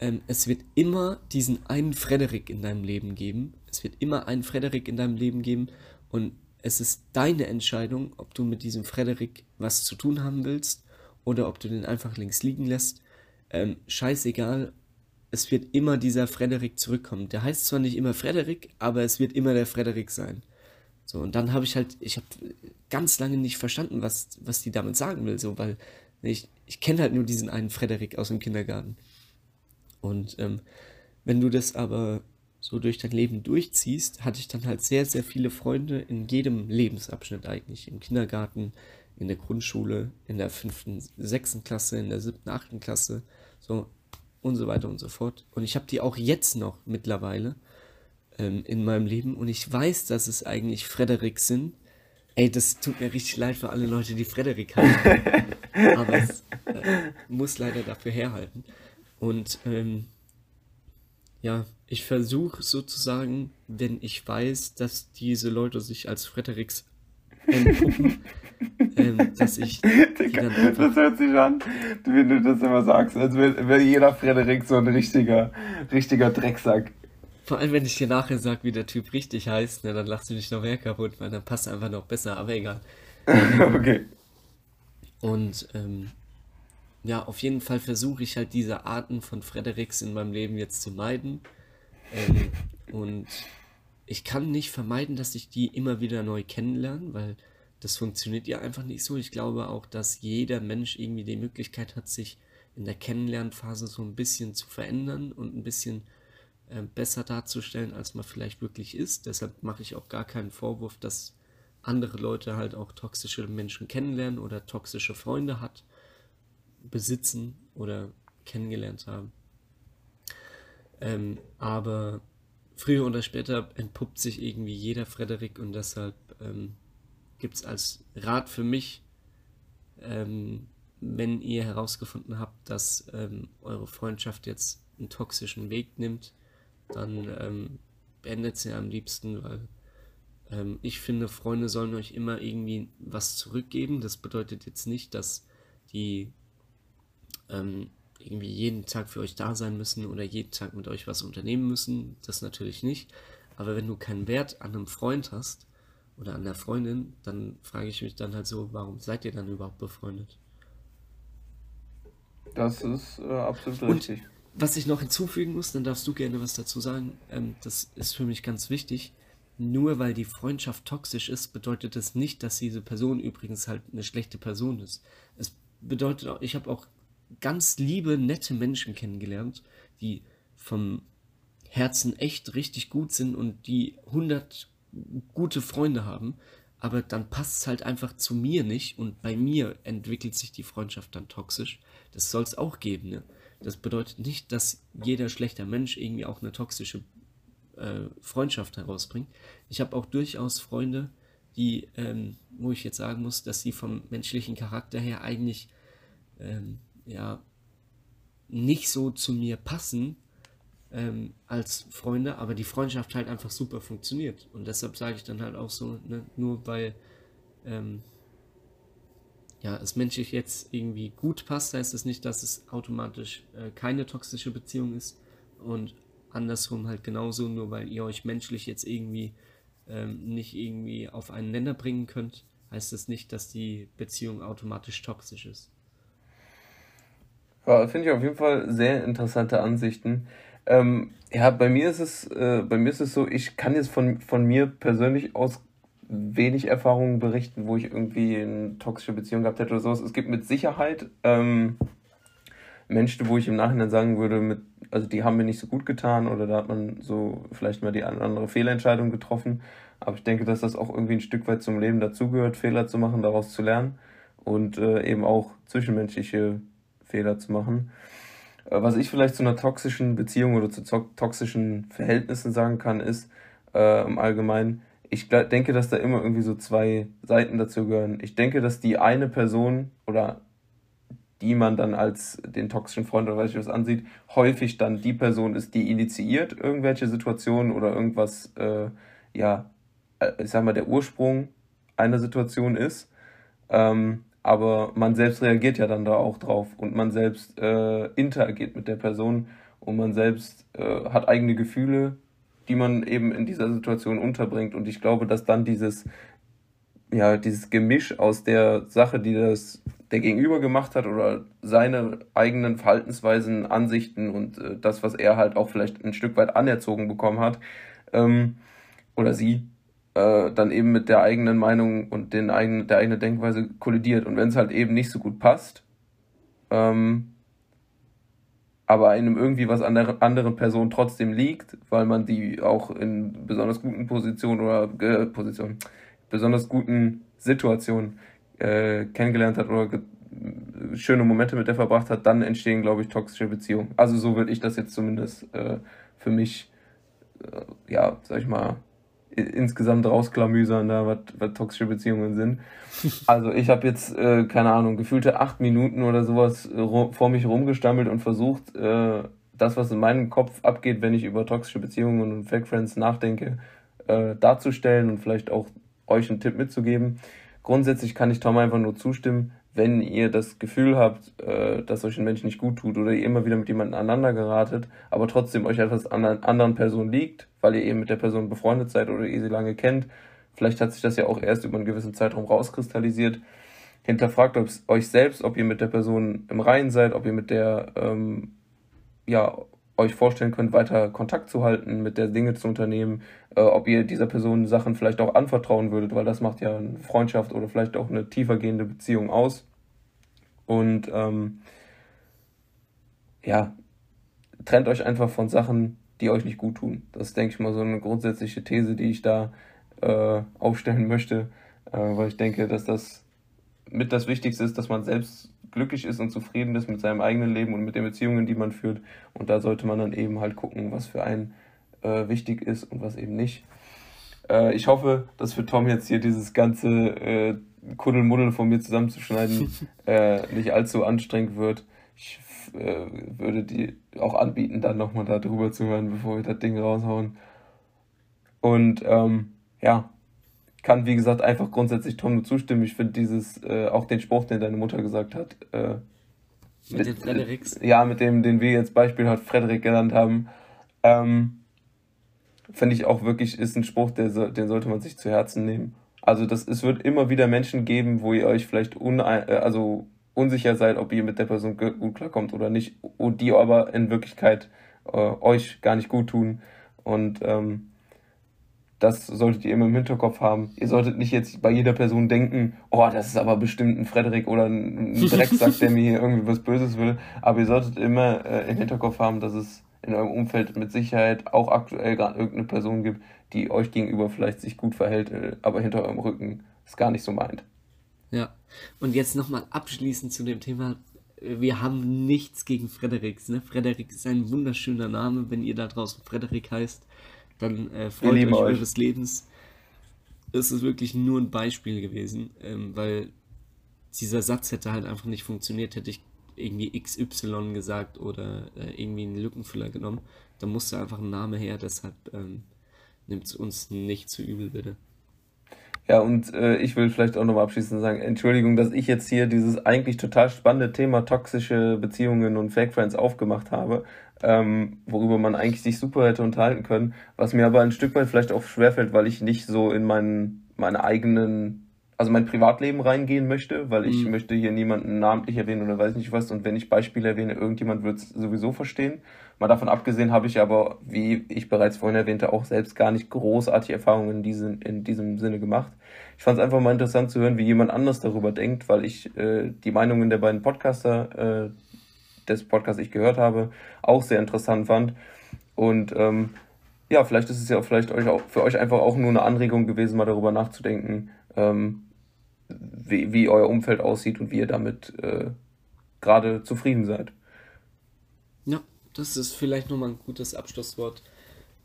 ähm, es wird immer diesen einen Frederik in deinem Leben geben. Es wird immer einen Frederik in deinem Leben geben und es ist deine Entscheidung, ob du mit diesem Frederik was zu tun haben willst oder ob du den einfach links liegen lässt. Ähm, scheißegal, es wird immer dieser Frederik zurückkommen. Der heißt zwar nicht immer Frederik, aber es wird immer der Frederik sein. So, und dann habe ich halt, ich habe ganz lange nicht verstanden, was, was die damit sagen will, so, weil ich, ich kenne halt nur diesen einen Frederik aus dem Kindergarten. Und ähm, wenn du das aber so durch dein Leben durchziehst, hatte ich dann halt sehr, sehr viele Freunde in jedem Lebensabschnitt eigentlich. Im Kindergarten, in der Grundschule, in der fünften, sechsten Klasse, in der siebten, achten Klasse, so und so weiter und so fort. Und ich habe die auch jetzt noch mittlerweile ähm, in meinem Leben und ich weiß, dass es eigentlich Frederik sind. Ey, das tut mir richtig leid für alle Leute, die Frederik haben. Aber es äh, muss leider dafür herhalten. Und ähm, ja, ich versuche sozusagen, wenn ich weiß, dass diese Leute sich als Frederiks entpuppen, ähm, dass ich Das hört sich an, wie du das immer sagst, als wäre wär jeder Frederik so ein richtiger, richtiger Drecksack. Vor allem, wenn ich dir nachher sage, wie der Typ richtig heißt, ne, dann lachst du dich noch mehr kaputt, weil dann passt einfach noch besser, aber egal. okay. Und ähm, ja, auf jeden Fall versuche ich halt diese Arten von Frederiks in meinem Leben jetzt zu meiden. Ähm, und ich kann nicht vermeiden, dass ich die immer wieder neu kennenlerne, weil das funktioniert ja einfach nicht so. Ich glaube auch, dass jeder Mensch irgendwie die Möglichkeit hat, sich in der Kennenlernphase so ein bisschen zu verändern und ein bisschen äh, besser darzustellen, als man vielleicht wirklich ist. Deshalb mache ich auch gar keinen Vorwurf, dass andere Leute halt auch toxische Menschen kennenlernen oder toxische Freunde hat, besitzen oder kennengelernt haben. Ähm, aber früher oder später entpuppt sich irgendwie jeder Frederik und deshalb ähm, gibt es als Rat für mich, ähm, wenn ihr herausgefunden habt, dass ähm, eure Freundschaft jetzt einen toxischen Weg nimmt, dann ähm, beendet sie am liebsten, weil ähm, ich finde, Freunde sollen euch immer irgendwie was zurückgeben. Das bedeutet jetzt nicht, dass die ähm, irgendwie jeden Tag für euch da sein müssen oder jeden Tag mit euch was unternehmen müssen. Das natürlich nicht. Aber wenn du keinen Wert an einem Freund hast oder an der Freundin, dann frage ich mich dann halt so, warum seid ihr dann überhaupt befreundet? Das ist äh, absolut richtig. was ich noch hinzufügen muss, dann darfst du gerne was dazu sagen. Ähm, das ist für mich ganz wichtig. Nur weil die Freundschaft toxisch ist, bedeutet das nicht, dass diese Person übrigens halt eine schlechte Person ist. Es bedeutet auch, ich habe auch ganz liebe, nette Menschen kennengelernt, die vom Herzen echt richtig gut sind und die 100 gute Freunde haben, aber dann passt es halt einfach zu mir nicht und bei mir entwickelt sich die Freundschaft dann toxisch. Das soll es auch geben. Ne? Das bedeutet nicht, dass jeder schlechter Mensch irgendwie auch eine toxische äh, Freundschaft herausbringt. Ich habe auch durchaus Freunde, die, ähm, wo ich jetzt sagen muss, dass sie vom menschlichen Charakter her eigentlich ähm, ja nicht so zu mir passen, ähm, als Freunde, aber die Freundschaft halt einfach super funktioniert. Und deshalb sage ich dann halt auch so, ne, nur weil ähm, ja, es menschlich jetzt irgendwie gut passt, heißt das nicht, dass es automatisch äh, keine toxische Beziehung ist. Und andersrum halt genauso, nur weil ihr euch menschlich jetzt irgendwie ähm, nicht irgendwie auf einen Nenner bringen könnt, heißt das nicht, dass die Beziehung automatisch toxisch ist. Finde ich auf jeden Fall sehr interessante Ansichten. Ähm, ja, bei mir ist es, äh, bei mir ist es so, ich kann jetzt von, von mir persönlich aus wenig Erfahrungen berichten, wo ich irgendwie eine toxische Beziehung gehabt hätte oder sowas. Es gibt mit Sicherheit ähm, Menschen, wo ich im Nachhinein sagen würde, mit, also die haben mir nicht so gut getan oder da hat man so vielleicht mal die eine oder andere Fehlentscheidung getroffen. Aber ich denke, dass das auch irgendwie ein Stück weit zum Leben dazugehört, Fehler zu machen, daraus zu lernen und äh, eben auch zwischenmenschliche Fehler zu machen. Äh, was ich vielleicht zu einer toxischen Beziehung oder zu toxischen Verhältnissen sagen kann, ist äh, im Allgemeinen, ich denke, dass da immer irgendwie so zwei Seiten dazu gehören. Ich denke, dass die eine Person oder die man dann als den toxischen Freund oder weiß ich was ansieht, häufig dann die Person ist, die initiiert irgendwelche Situationen oder irgendwas, äh, ja, äh, ich sag mal, der Ursprung einer Situation ist. Ähm, aber man selbst reagiert ja dann da auch drauf und man selbst äh, interagiert mit der Person und man selbst äh, hat eigene Gefühle, die man eben in dieser Situation unterbringt. Und ich glaube, dass dann dieses, ja, dieses Gemisch aus der Sache, die das der Gegenüber gemacht hat oder seine eigenen Verhaltensweisen, Ansichten und äh, das, was er halt auch vielleicht ein Stück weit anerzogen bekommen hat, ähm, oder sie, äh, dann eben mit der eigenen Meinung und den eigenen, der eigenen Denkweise kollidiert. Und wenn es halt eben nicht so gut passt, ähm, aber einem irgendwie was an der anderen Person trotzdem liegt, weil man die auch in besonders guten Positionen oder äh, Positionen, besonders guten Situationen äh, kennengelernt hat oder schöne Momente mit der verbracht hat, dann entstehen, glaube ich, toxische Beziehungen. Also so würde ich das jetzt zumindest äh, für mich, äh, ja, sag ich mal, insgesamt rausklamüsern, da was, was toxische Beziehungen sind. Also ich habe jetzt, äh, keine Ahnung, gefühlte acht Minuten oder sowas vor mich rumgestammelt und versucht, äh, das, was in meinem Kopf abgeht, wenn ich über toxische Beziehungen und Fake Friends nachdenke, äh, darzustellen und vielleicht auch euch einen Tipp mitzugeben. Grundsätzlich kann ich Tom einfach nur zustimmen, wenn ihr das Gefühl habt, äh, dass euch ein Mensch nicht gut tut oder ihr immer wieder mit jemandem aneinander geratet, aber trotzdem euch etwas an einer anderen Person liegt, weil ihr eben mit der Person befreundet seid oder ihr sie lange kennt, vielleicht hat sich das ja auch erst über einen gewissen Zeitraum rauskristallisiert, hinterfragt euch selbst, ob ihr mit der Person im Reinen seid, ob ihr mit der, ähm, ja, euch vorstellen könnt, weiter Kontakt zu halten, mit der Dinge zu unternehmen, äh, ob ihr dieser Person Sachen vielleicht auch anvertrauen würdet, weil das macht ja eine Freundschaft oder vielleicht auch eine tiefergehende Beziehung aus. Und ähm, ja, trennt euch einfach von Sachen, die euch nicht gut tun. Das ist, denke ich mal, so eine grundsätzliche These, die ich da äh, aufstellen möchte, äh, weil ich denke, dass das mit das Wichtigste ist, dass man selbst glücklich ist und zufrieden ist mit seinem eigenen Leben und mit den Beziehungen, die man führt. Und da sollte man dann eben halt gucken, was für einen äh, wichtig ist und was eben nicht. Äh, ich hoffe, dass für Tom jetzt hier dieses ganze äh, Kuddelmuddel von mir zusammenzuschneiden äh, nicht allzu anstrengend wird. Ich äh, würde die auch anbieten, dann nochmal da drüber zu hören, bevor wir das Ding raushauen. Und ähm, ja, kann, wie gesagt, einfach grundsätzlich Tom nur zustimmen. Ich finde dieses, äh, auch den Spruch, den deine Mutter gesagt hat, äh, mit, mit den Fredericks. Ja, mit dem, den wir jetzt Beispiel hat Frederik genannt haben, ähm, finde ich auch wirklich, ist ein Spruch, der, den sollte man sich zu Herzen nehmen. Also das, es wird immer wieder Menschen geben, wo ihr euch vielleicht un, äh, also unsicher seid, ob ihr mit der Person gut klarkommt oder nicht, und die aber in Wirklichkeit äh, euch gar nicht gut tun. Und ähm, das solltet ihr immer im Hinterkopf haben. Ihr solltet nicht jetzt bei jeder Person denken, oh, das ist aber bestimmt ein Frederik oder ein Drecksack, der mir hier irgendwie was Böses will. Aber ihr solltet immer äh, im Hinterkopf haben, dass es in eurem Umfeld mit Sicherheit auch aktuell gerade irgendeine Person gibt, die euch gegenüber vielleicht sich gut verhält, äh, aber hinter eurem Rücken es gar nicht so meint. Ja, und jetzt nochmal abschließend zu dem Thema. Wir haben nichts gegen Frederiks. Ne? Frederik ist ein wunderschöner Name, wenn ihr da draußen Frederik heißt dann äh, freut euch, euch eures Lebens. Es ist wirklich nur ein Beispiel gewesen, ähm, weil dieser Satz hätte halt einfach nicht funktioniert, hätte ich irgendwie XY gesagt oder äh, irgendwie einen Lückenfüller genommen. Da musste einfach ein Name her, deshalb ähm, nimmt es uns nicht zu übel, bitte. Ja, und äh, ich will vielleicht auch nochmal abschließend sagen, Entschuldigung, dass ich jetzt hier dieses eigentlich total spannende Thema toxische Beziehungen und Fake Friends aufgemacht habe, ähm, worüber man eigentlich sich super hätte unterhalten können, was mir aber ein Stück weit vielleicht auch schwerfällt, weil ich nicht so in meinen, meine eigenen also mein Privatleben reingehen möchte, weil ich mhm. möchte hier niemanden namentlich erwähnen oder weiß nicht was. Und wenn ich Beispiele erwähne, irgendjemand wird es sowieso verstehen. Mal davon abgesehen habe ich aber, wie ich bereits vorhin erwähnte, auch selbst gar nicht großartige Erfahrungen in, diesen, in diesem Sinne gemacht. Ich fand es einfach mal interessant zu hören, wie jemand anders darüber denkt, weil ich äh, die Meinungen der beiden Podcaster, äh, des Podcasts ich gehört habe, auch sehr interessant fand. Und ähm, ja, vielleicht ist es ja vielleicht euch auch, für euch einfach auch nur eine Anregung gewesen, mal darüber nachzudenken, ähm, wie, wie euer Umfeld aussieht und wie ihr damit äh, gerade zufrieden seid. Ja, das ist vielleicht nochmal ein gutes Abschlusswort.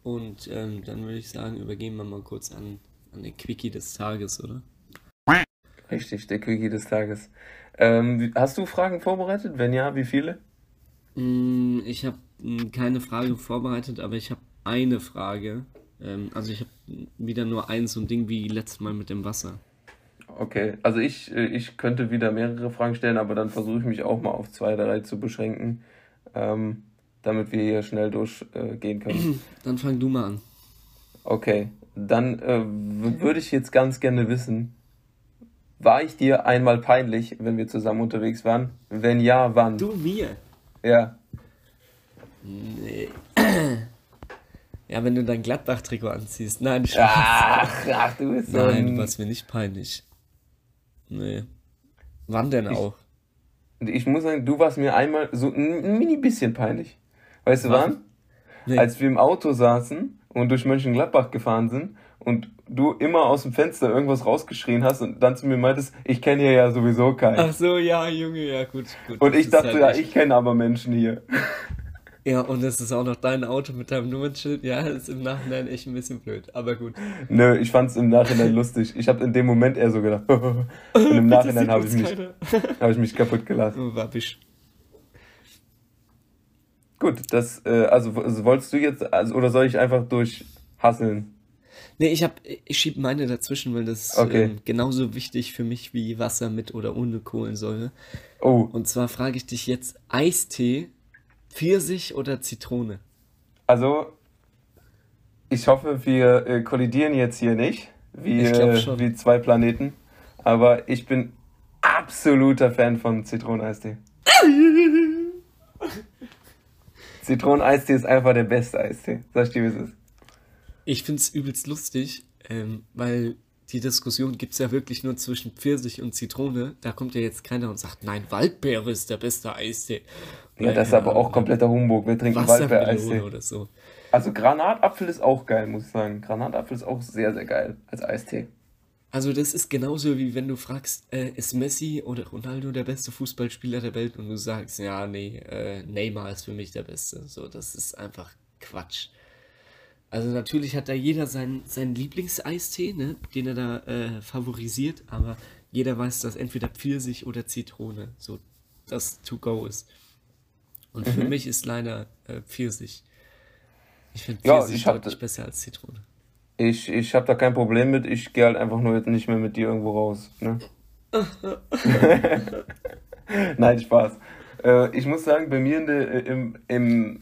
Und ähm, dann würde ich sagen, übergeben wir mal kurz an, an den Quickie des Tages, oder? Richtig, der Quickie des Tages. Ähm, hast du Fragen vorbereitet? Wenn ja, wie viele? Mm, ich habe keine Frage vorbereitet, aber ich habe eine Frage. Ähm, also ich habe wieder nur eins so ein Ding wie letztes Mal mit dem Wasser. Okay, also ich, äh, ich könnte wieder mehrere Fragen stellen, aber dann versuche ich mich auch mal auf zwei, drei zu beschränken, ähm, damit wir hier schnell durchgehen äh, können. Dann fang du mal an. Okay, dann äh, würde ich jetzt ganz gerne wissen, war ich dir einmal peinlich, wenn wir zusammen unterwegs waren? Wenn ja, wann? Du mir? Ja. Nee. Ja, wenn du dein Gladbach-Trikot anziehst. Nein, Spaß. Ach, ach, du bist so Nein, du warst mir nicht peinlich. Nee. Wann denn auch? Ich, ich muss sagen, du warst mir einmal so ein mini bisschen peinlich. Weißt du wann? Nee. Als wir im Auto saßen und durch Mönchengladbach gefahren sind und du immer aus dem Fenster irgendwas rausgeschrien hast und dann zu mir meintest, ich kenne hier ja sowieso keinen. Ach so, ja, Junge, ja, gut, gut. Und ich dachte, halt ja, ich kenne aber Menschen hier. Ja, und es ist auch noch dein Auto mit deinem Nummernschild. Ja, ist im Nachhinein echt ein bisschen blöd, aber gut. Nö, ich fand's im Nachhinein lustig. Ich habe in dem Moment eher so gedacht. und im Nachhinein habe ich, mich, hab ich mich kaputt gelassen. Wappisch. Gut, das, äh, also, also wolltest du jetzt, also, oder soll ich einfach durchhasseln? Nee, ich hab, ich schieb meine dazwischen, weil das okay. ähm, genauso wichtig für mich wie Wasser mit oder ohne Kohlensäure. Oh. Und zwar frage ich dich jetzt Eistee Pfirsich oder Zitrone? Also, ich hoffe, wir äh, kollidieren jetzt hier nicht, wie, äh, wie zwei Planeten. Aber ich bin absoluter Fan von Zitroneneistee. Zitroneneistee ist einfach der beste Eistee. Sag ich dir, wie es ist. Ich finde es übelst lustig, ähm, weil die Diskussion gibt es ja wirklich nur zwischen Pfirsich und Zitrone. Da kommt ja jetzt keiner und sagt, nein, Waldbeere ist der beste Eistee. Ja, das ist aber auch kompletter Humbug. Wir trinken Waldbeer-Eistee. oder so. Also Granatapfel ist auch geil, muss ich sagen. Granatapfel ist auch sehr, sehr geil als Eistee. Also das ist genauso wie wenn du fragst, äh, ist Messi oder Ronaldo der beste Fußballspieler der Welt und du sagst, ja, nee, äh, Neymar ist für mich der Beste. So, das ist einfach Quatsch. Also natürlich hat da jeder seinen, seinen Lieblingseistee, ne, den er da äh, favorisiert, aber jeder weiß, dass entweder Pfirsich oder Zitrone so das To-Go ist. Und mhm. für mich ist leider äh, Pfirsich. Ich finde Pfirsich ja, deutlich besser als Zitrone. Ich, ich habe da kein Problem mit. Ich gehe halt einfach nur jetzt nicht mehr mit dir irgendwo raus. Ne? Nein, Spaß. Äh, ich muss sagen, bei mir in de, äh, im, im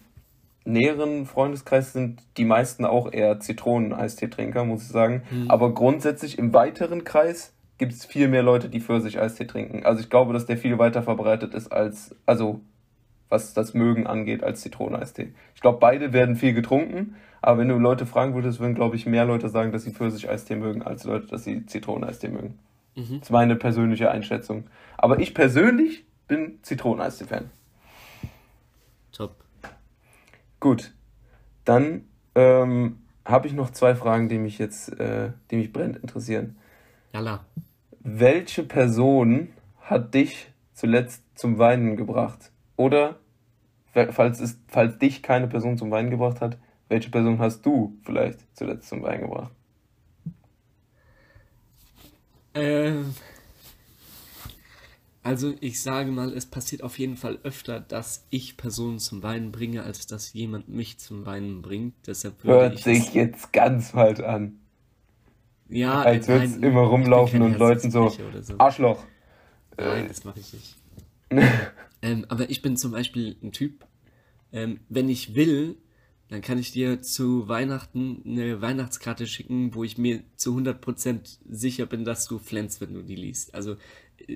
näheren Freundeskreis sind die meisten auch eher Zitronen-Eistee-Trinker, muss ich sagen. Mhm. Aber grundsätzlich im weiteren Kreis gibt es viel mehr Leute, die Pfirsich-Eistee trinken. Also ich glaube, dass der viel weiter verbreitet ist als, also was das Mögen angeht, als Zitroneneistee. Ich glaube, beide werden viel getrunken, aber wenn du Leute fragen würdest, würden, glaube ich, mehr Leute sagen, dass sie Pfirsich-Eistee mögen, als Leute, dass sie Zitroneneistee mögen. Mhm. Das ist meine persönliche Einschätzung. Aber ich persönlich bin Zitroneneistee-Fan. Top. Gut. Dann ähm, habe ich noch zwei Fragen, die mich jetzt, äh, die mich brennend interessieren. Jalla. Welche Person hat dich zuletzt zum Weinen gebracht? Oder, falls, es, falls dich keine Person zum Weinen gebracht hat, welche Person hast du vielleicht zuletzt zum Weinen gebracht? Ähm, Also ich sage mal, es passiert auf jeden Fall öfter, dass ich Personen zum Weinen bringe, als dass jemand mich zum Weinen bringt. Deshalb würde Hört ich sich jetzt ganz falsch an. Ja, Als würdest nein, du immer rumlaufen und Leuten so, so. Arschloch. Nein, Äh, das mache ich nicht. Ähm, aber ich bin zum Beispiel ein Typ, ähm, wenn ich will, dann kann ich dir zu Weihnachten eine Weihnachtskarte schicken, wo ich mir zu 100% sicher bin, dass du flänzt, wenn du die liest. Also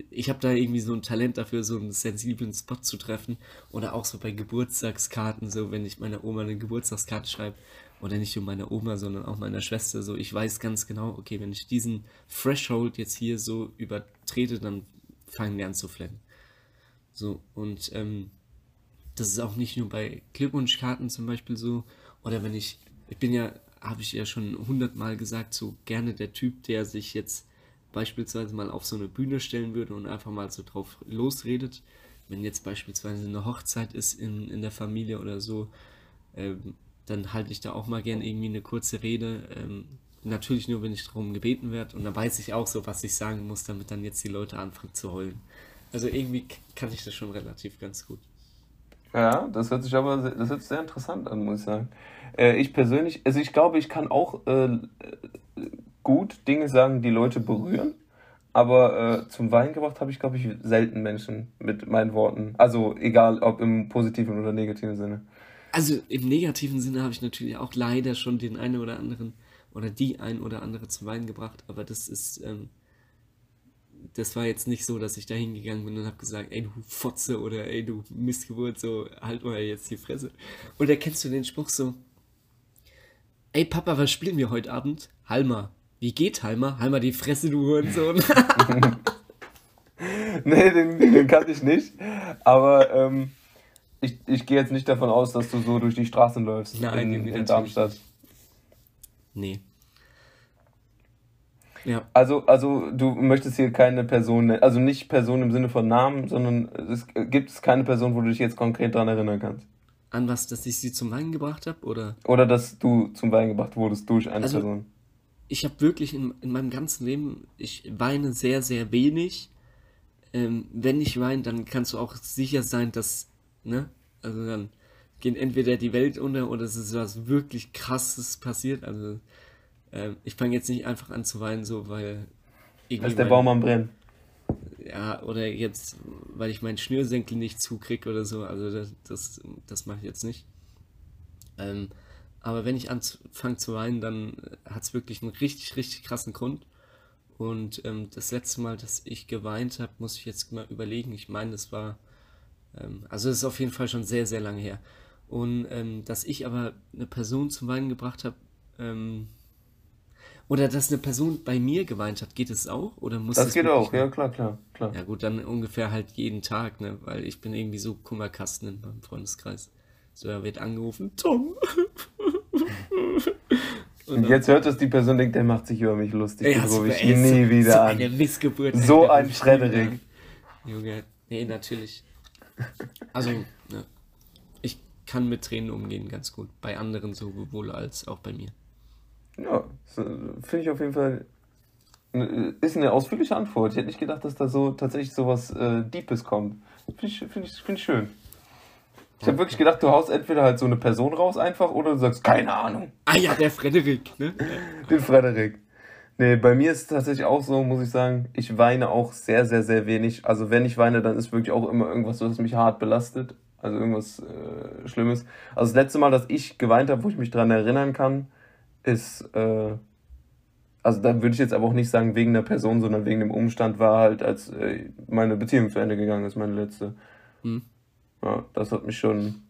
ich habe da irgendwie so ein Talent dafür, so einen sensiblen Spot zu treffen. Oder auch so bei Geburtstagskarten, so wenn ich meiner Oma eine Geburtstagskarte schreibe. Oder nicht nur meiner Oma, sondern auch meiner Schwester. So, ich weiß ganz genau, okay, wenn ich diesen Threshold jetzt hier so übertrete, dann fangen die an zu flennen. So, und ähm, das ist auch nicht nur bei Glückwunschkarten zum Beispiel so, oder wenn ich, ich bin ja, habe ich ja schon hundertmal gesagt, so gerne der Typ, der sich jetzt beispielsweise mal auf so eine Bühne stellen würde und einfach mal so drauf losredet. Wenn jetzt beispielsweise eine Hochzeit ist in, in der Familie oder so, ähm, dann halte ich da auch mal gern irgendwie eine kurze Rede. Ähm, natürlich nur, wenn ich darum gebeten werde. Und dann weiß ich auch so, was ich sagen muss, damit dann jetzt die Leute anfangen zu heulen. Also irgendwie kann ich das schon relativ ganz gut. Ja, das hört sich aber sehr, das hört sich sehr interessant an, muss ich sagen. Äh, ich persönlich, also ich glaube, ich kann auch äh, gut Dinge sagen, die Leute berühren, aber äh, zum Weinen gebracht habe ich, glaube ich, selten Menschen mit meinen Worten. Also egal, ob im positiven oder negativen Sinne. Also im negativen Sinne habe ich natürlich auch leider schon den einen oder anderen oder die ein oder andere zum Weinen gebracht, aber das ist, ähm, das war jetzt nicht so, dass ich da hingegangen bin und habe gesagt, ey du Fotze oder ey du Missgeburt, so halt mal jetzt die Fresse. Oder kennst du den Spruch so, ey Papa, was spielen wir heute Abend? Halma. Wie geht Halma? Halma die Fresse, du Hurensohn. Nee, den, den kannte ich nicht. Aber ähm, ich, ich gehe jetzt nicht davon aus, dass du so durch die Straßen läufst Nein, in, in Darmstadt. nicht. Nee. Ja. Also, also du möchtest hier keine Person, also nicht Person im Sinne von Namen, sondern es gibt es keine Person, wo du dich jetzt konkret dran erinnern kannst. An was, dass ich sie zum Weinen gebracht habe? Oder? Oder dass du zum Weinen gebracht wurdest durch eine Also, Person. ich habe wirklich in, in meinem ganzen Leben, ich weine sehr, sehr wenig. Ähm, wenn ich weine, dann kannst du auch sicher sein, dass, ne? Also dann geht entweder die Welt unter oder es ist was wirklich krasses passiert. Also ähm, ich fange jetzt nicht einfach an zu weinen, so weil Da irgendwie ist der Baum am Brennen. ja, oder jetzt, weil ich meinen Schnürsenkel nicht zukrieg oder so. Also das, das, das mache ich jetzt nicht. Ähm, aber wenn ich anfange zu weinen, dann hat es wirklich einen richtig, richtig krassen Grund. Und ähm, das letzte Mal, dass ich geweint habe, muss ich jetzt mal überlegen. Ich meine, das war, ähm, also das ist auf jeden Fall schon sehr, sehr lange her. Und ähm, dass ich aber eine Person zum Weinen gebracht habe, ähm, oder dass eine Person bei mir geweint hat, geht es auch? Oder muss Das es geht auch, ja klar, klar, klar. ja gut, dann ungefähr halt jeden Tag, ne? Weil ich bin irgendwie so Kummerkasten in meinem Freundeskreis. So, er wird angerufen, Tom. Und Und jetzt hört es die Person, denkt, der macht sich über mich lustig, ja, so, ich ey, so, nie so wieder eine an. Missgeburt. So ein Frederik. an. Junge, nee, natürlich. Also, ne, ich kann mit Tränen umgehen ganz gut. Bei anderen sowohl als auch bei mir. Ja, so, finde ich auf jeden Fall, ne, ist eine ausführliche Antwort. Ich hätte nicht gedacht, dass da so tatsächlich sowas äh, Deepes kommt. Finde ich, find ich, find ich schön. Ich habe wirklich gedacht, du haust entweder halt so eine Person raus einfach oder du sagst, keine Ahnung, Ah ja, der Frederik, ne? den Frederik. Nee, bei mir ist es tatsächlich auch so, muss ich sagen, ich weine auch sehr, sehr, sehr wenig. Also wenn ich weine, dann ist wirklich auch immer irgendwas, was mich hart belastet. Also irgendwas äh, Schlimmes. Also das letzte Mal, dass ich geweint habe, wo ich mich dran erinnern kann, ist, äh, also da würde ich jetzt aber auch nicht sagen wegen der Person, sondern wegen dem Umstand war halt, als äh, meine Beziehung zu Ende gegangen ist, meine letzte. Hm. Ja, das hat mich schon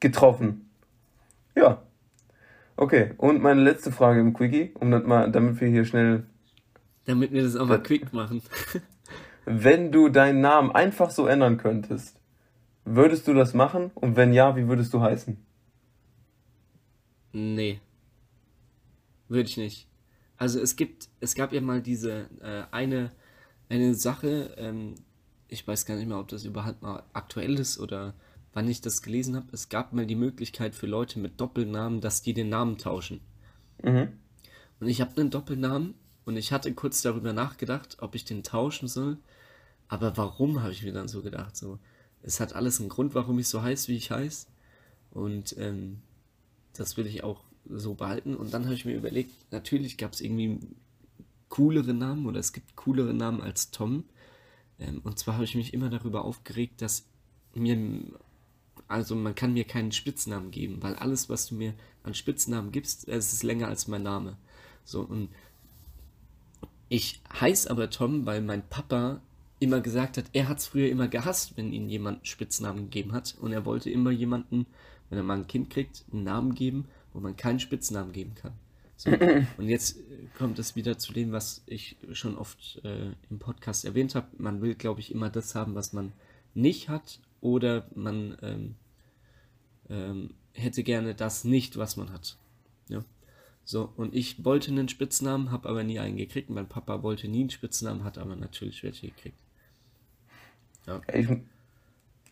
getroffen. Ja. Okay, und meine letzte Frage im Quickie, um das mal, damit wir hier schnell. Damit wir das auch mal quick machen. Wenn du deinen Namen einfach so ändern könntest, würdest du das machen? Und wenn ja, wie würdest du heißen? Nee. Würde ich nicht. Also es gibt, es gab ja mal diese äh, eine, eine Sache, ähm, ich weiß gar nicht mehr, ob das überhaupt mal aktuell ist oder wann ich das gelesen habe. Es gab mal die Möglichkeit für Leute mit Doppelnamen, dass die den Namen tauschen. Mhm. Und ich habe einen Doppelnamen und ich hatte kurz darüber nachgedacht, ob ich den tauschen soll. Aber warum, habe ich mir dann so gedacht. So, es hat alles einen Grund, warum ich so heiße, wie ich heiße. Und ähm, das will ich auch so behalten. Und dann habe ich mir überlegt, natürlich gab es irgendwie coolere Namen oder es gibt coolere Namen als Tom. Ähm, und zwar habe ich mich immer darüber aufgeregt, dass mir, also man kann mir keinen Spitznamen geben, weil alles, was du mir an Spitznamen gibst, es ist länger als mein Name. So, und ich heiße aber Tom, weil mein Papa immer gesagt hat, er hat es früher immer gehasst, wenn ihn jemand Spitznamen gegeben hat. Und er wollte immer jemanden, wenn er mal ein Kind kriegt, einen Namen geben, wo man keinen Spitznamen geben kann. So. Und jetzt äh, kommt es wieder zu dem, was ich schon oft äh, im Podcast erwähnt habe. Man will, glaube ich, immer das haben, was man nicht hat, oder man ähm, ähm, hätte gerne das nicht, was man hat. Ja. So, und ich wollte einen Spitznamen, habe aber nie einen gekriegt. Mein Papa wollte nie einen Spitznamen, hat aber natürlich welche gekriegt. Ja. Ich,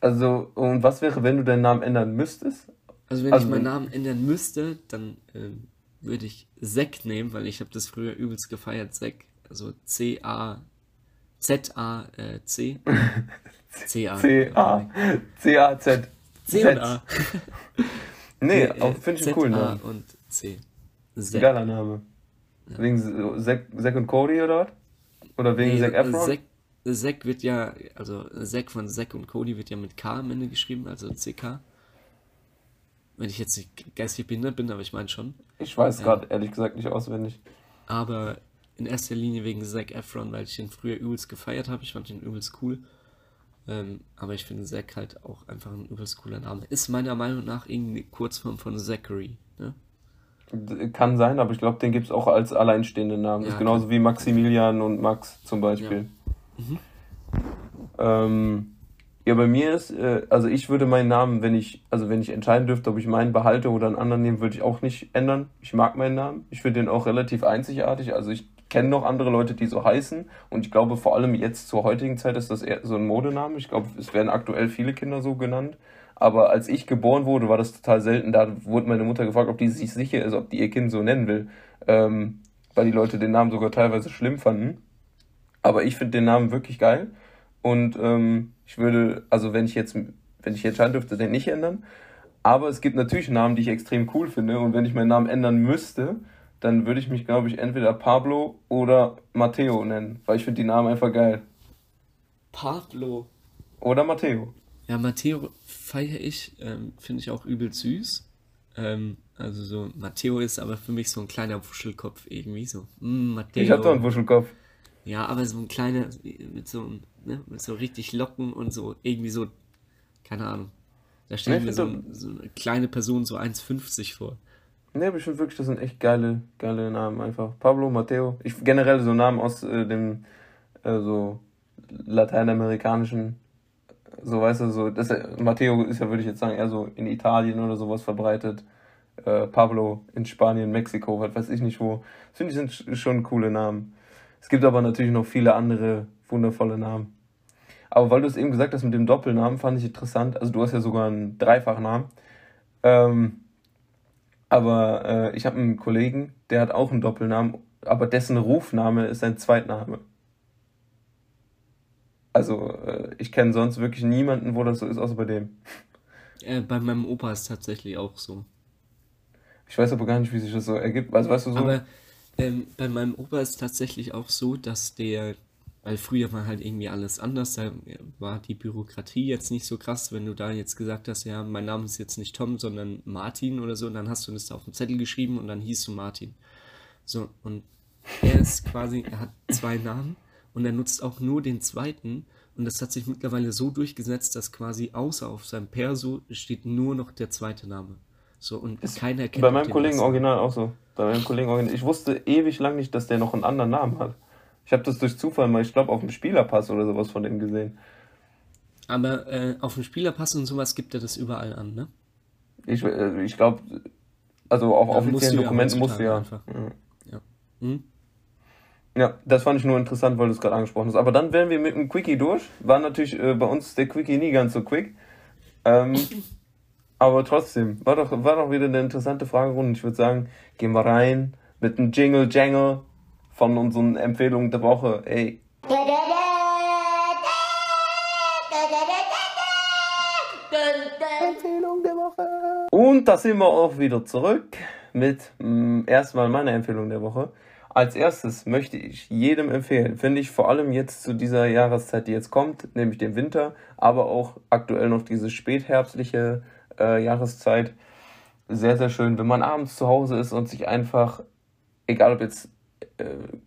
also, und was wäre, wenn du deinen Namen ändern müsstest? Also, wenn also, ich meinen Namen ändern müsste, dann ähm, würde ich Zack nehmen, weil ich habe das früher übelst gefeiert, Zack. Also C-A, Z-A-C. C-A. C-A. C-A-Z. C und A. nee, finde ich einen coolen Namen. und C. Zack. Geiler Name. Wegen Zack, und Cody oder was? Oder wegen Zack Efron? Zack wird ja, also Zack von Zack und Cody wird ja mit K am Ende geschrieben, also CK. Wenn ich jetzt nicht geistig behindert bin, aber ich meine schon. Ich weiß ja. gerade ehrlich gesagt nicht auswendig. Aber in erster Linie wegen Zack Efron, weil ich ihn früher übelst gefeiert habe. Ich fand ihn übelst cool. Ähm, aber ich finde Zack halt auch einfach ein übelst cooler Name. Ist meiner Meinung nach irgendwie Kurzform von Zachary. Ne? Kann sein, aber ich glaube, den gibt es auch als alleinstehende Namen. Ja, ist genauso kann. wie Maximilian und Max zum Beispiel. Ja. Mhm. Ähm, ja, bei mir ist, äh, also ich würde meinen Namen, wenn ich, also wenn ich entscheiden dürfte, ob ich meinen behalte oder einen anderen nehme, würde ich auch nicht ändern. Ich mag meinen Namen. Ich finde den auch relativ einzigartig. Also ich kenne noch andere Leute, die so heißen. Und ich glaube, vor allem jetzt zur heutigen Zeit ist das eher so ein Modename. Ich glaube, es werden aktuell viele Kinder so genannt. Aber als ich geboren wurde, war das total selten. Da wurde meine Mutter gefragt, ob die sich sicher ist, ob die ihr Kind so nennen will. Ähm, weil die Leute den Namen sogar teilweise schlimm fanden. Aber ich finde den Namen wirklich geil. Und ähm, ich würde, also wenn ich jetzt, wenn ich entscheiden dürfte, den nicht ändern. Aber es gibt natürlich Namen, die ich extrem cool finde. Und wenn ich meinen Namen ändern müsste, dann würde ich mich, glaube ich, entweder Pablo oder Matteo nennen. Weil ich finde die Namen einfach geil. Pablo. Oder Matteo. Ja, Matteo feiere ich, ähm, finde ich auch übel süß. Ähm, also so, Matteo ist aber für mich so ein kleiner Wuschelkopf irgendwie so. Mm, Matteo. Ich habe doch einen Wuschelkopf. Ja, aber so ein kleiner, mit so, ne, mit so richtig Locken und so, irgendwie so, keine Ahnung. Da stelle ich mir so, so, eine kleine Person, so 1,50 vor. Ne, aber ich finde wirklich, das sind echt geile, geile Namen einfach. Pablo, Matteo. Ich generell so Namen aus äh, dem äh, so lateinamerikanischen, so weißt du, so, das, Matteo ist ja, würde ich jetzt sagen, eher so in Italien oder sowas verbreitet. Äh, Pablo in Spanien, Mexiko, was weiß ich nicht wo. Das finde ich sind schon coole Namen. Es gibt aber natürlich noch viele andere wundervolle Namen. Aber weil du es eben gesagt hast mit dem Doppelnamen, fand ich interessant. Also du hast ja sogar einen Dreifachnamen. Ähm, aber äh, ich habe einen Kollegen, der hat auch einen Doppelnamen, aber dessen Rufname ist sein Zweitname. Also äh, ich kenne sonst wirklich niemanden, wo das so ist, außer bei dem. Äh, bei meinem Opa ist es tatsächlich auch so. Ich weiß aber gar nicht, wie sich das so ergibt. Also, weißt du so? Aber ähm, bei meinem Opa ist es tatsächlich auch so, dass der, weil früher war halt irgendwie alles anders, da war die Bürokratie jetzt nicht so krass, wenn du da jetzt gesagt hast, ja, mein Name ist jetzt nicht Tom, sondern Martin oder so, und dann hast du das da auf dem Zettel geschrieben und dann hieß du Martin. So, und er ist quasi, er hat zwei Namen und er nutzt auch nur den zweiten und das hat sich mittlerweile so durchgesetzt, dass quasi außer auf seinem Perso steht nur noch der zweite Name. So, und ist keiner kennt Bei meinem Kollegen original auch so. Bei meinem Kollegen original. Ich wusste ewig lang nicht, dass der noch einen anderen Namen hat. Ich habe das durch Zufall mal, ich glaube, auf dem Spielerpass oder sowas von dem gesehen. Aber äh, auf dem Spielerpass und sowas gibt er das überall an, ne? Ich, äh, ich glaube, also auf Dann offiziellen Dokumenten musst du ja. Einfach. Ja. Ja. Hm? ja, das fand ich nur interessant, weil du es gerade angesprochen hast. Aber dann wären wir mit dem Quickie durch. War natürlich äh, bei uns der Quickie nie ganz so quick. Ähm, Aber trotzdem, war doch, war doch wieder eine interessante Fragerunde. Ich würde sagen, gehen wir rein mit einem Jingle Jangle von unseren Empfehlungen der Woche. Ey. Empfehlung der Woche. Und da sind wir auch wieder zurück mit mh, erstmal meiner Empfehlung der Woche. Als erstes möchte ich jedem empfehlen, finde ich vor allem jetzt zu dieser Jahreszeit, die jetzt kommt, nämlich dem Winter, aber auch aktuell noch diese spätherbstliche äh, Jahreszeit, sehr, sehr schön, wenn man abends zu Hause ist und sich einfach, egal ob jetzt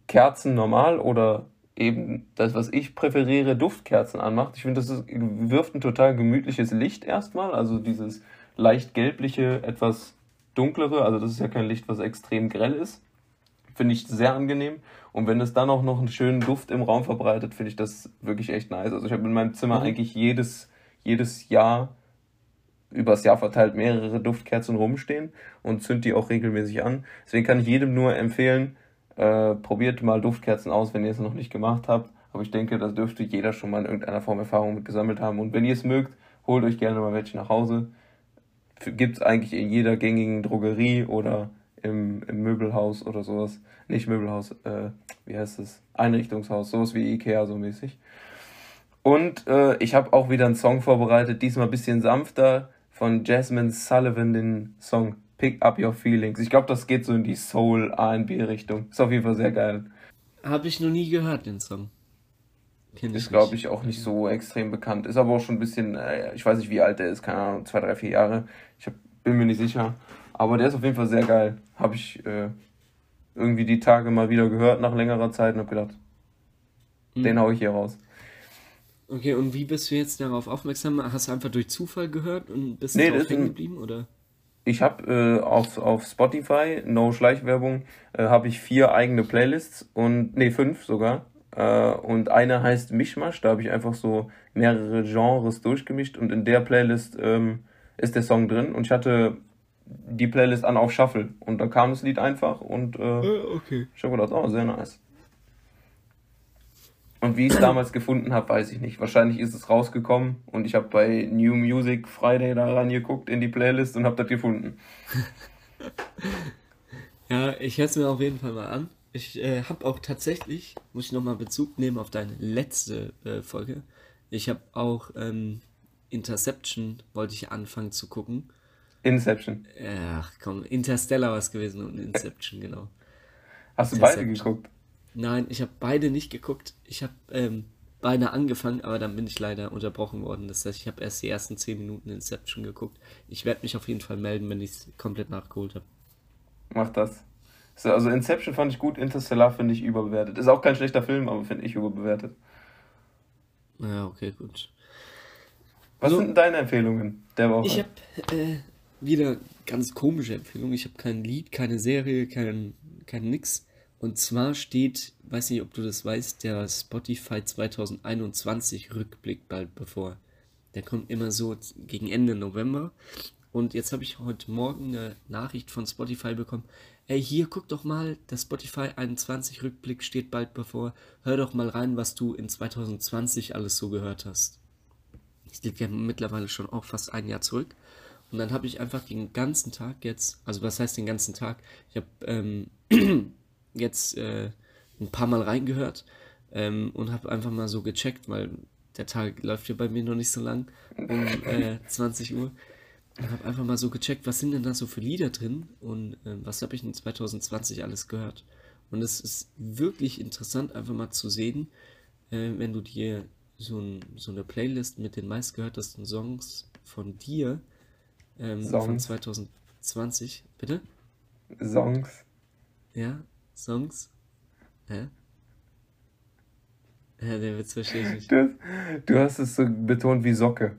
Kerzen normal oder eben das, was ich präferiere, Duftkerzen anmacht. Ich finde, das ist, wirft ein total gemütliches Licht erstmal, also dieses leicht gelbliche, etwas dunklere, also das ist ja kein Licht, was extrem grell ist. Finde ich sehr angenehm. Und wenn es dann auch noch einen schönen Duft im Raum verbreitet, finde ich das wirklich echt nice. Also ich habe in meinem Zimmer mhm. eigentlich jedes, jedes Jahr übers Jahr verteilt mehrere Duftkerzen rumstehen und zünd die auch regelmäßig an. Deswegen kann ich jedem nur empfehlen, äh, probiert mal Duftkerzen aus, wenn ihr es noch nicht gemacht habt. Aber ich denke, das dürfte jeder schon mal in irgendeiner Form Erfahrung mit gesammelt haben. Und wenn ihr es mögt, holt euch gerne mal welche nach Hause. Gibt es eigentlich in jeder gängigen Drogerie oder im, im Möbelhaus oder sowas. Nicht Möbelhaus, äh, wie heißt es? Einrichtungshaus, sowas wie Ikea so mäßig. Und äh, ich habe auch wieder einen Song vorbereitet, diesmal ein bisschen sanfter, von Jasmine Sullivan, den Song Pick Up Your Feelings. Ich glaube, das geht so in die Soul R&B-Richtung. Ist auf jeden Fall sehr geil. Habe ich noch nie gehört, den Song. Kenn ist, glaube ich, auch nicht so extrem bekannt. Ist aber auch schon ein bisschen, äh, ich weiß nicht, wie alt der ist, keine Ahnung, zwei, drei, vier Jahre. Ich hab, bin mir nicht sicher. Aber der ist auf jeden Fall sehr geil. Habe ich äh, irgendwie die Tage mal wieder gehört nach längerer Zeit und habe gedacht, mhm. den hau ich hier raus. Okay, und wie bist du jetzt darauf aufmerksam? Hast du einfach durch Zufall gehört und bist nee, drauf hängen geblieben, oder? Ich habe äh, auf, auf Spotify, no Schleichwerbung, äh, habe ich vier eigene Playlists und, nee, fünf sogar. Äh, und eine heißt Mischmasch, da habe ich einfach so mehrere Genres durchgemischt und in der Playlist ähm, ist der Song drin und ich hatte die Playlist an auf Shuffle und dann kam das Lied einfach und äh, äh okay. ich habe gedacht, oh, sehr nice. Und wie ich es damals gefunden habe, weiß ich nicht. Wahrscheinlich ist es rausgekommen und ich habe bei New Music Friday da reingeguckt in die Playlist und habe das gefunden. ja, ich höre es mir auf jeden Fall mal an. Ich äh, habe auch tatsächlich, muss ich nochmal Bezug nehmen auf deine letzte äh, Folge. Ich habe auch ähm, Interception, wollte ich anfangen zu gucken. Inception. Ach komm, Interstellar war es gewesen und Inception, genau. Hast du beide geguckt? Nein, ich habe beide nicht geguckt. Ich habe ähm, beide angefangen, aber dann bin ich leider unterbrochen worden. Das heißt, ich habe erst die ersten 10 Minuten Inception geguckt. Ich werde mich auf jeden Fall melden, wenn ich es komplett nachgeholt habe. Mach das. So, also Inception fand ich gut, Interstellar finde ich überbewertet. Ist auch kein schlechter Film, aber finde ich überbewertet. Ja, okay, gut. Was so, sind deine Empfehlungen der Woche? Ich habe äh, wieder ganz komische Empfehlungen. Ich habe kein Lied, keine Serie, kein, kein nix. Und zwar steht, weiß nicht, ob du das weißt, der Spotify 2021 Rückblick bald bevor. Der kommt immer so gegen Ende November. Und jetzt habe ich heute Morgen eine Nachricht von Spotify bekommen. Ey, hier guck doch mal, der Spotify 21 Rückblick steht bald bevor. Hör doch mal rein, was du in 2020 alles so gehört hast. Ich liege ja mittlerweile schon auch fast ein Jahr zurück. Und dann habe ich einfach den ganzen Tag jetzt, also was heißt den ganzen Tag? Ich habe ähm, jetzt äh, ein paar Mal reingehört ähm, und habe einfach mal so gecheckt, weil der Tag läuft ja bei mir noch nicht so lang, um äh, 20 Uhr. Und habe einfach mal so gecheckt, was sind denn da so für Lieder drin und äh, was habe ich in 2020 alles gehört. Und es ist wirklich interessant, einfach mal zu sehen, äh, wenn du dir so, ein, so, eine Playlist mit den meistgehörtesten Songs von dir ähm, von 2020, bitte? Songs. Ja, Songs? Hä? Ja, der Witz verstehe ich nicht. Du, du hast es so betont wie Socke.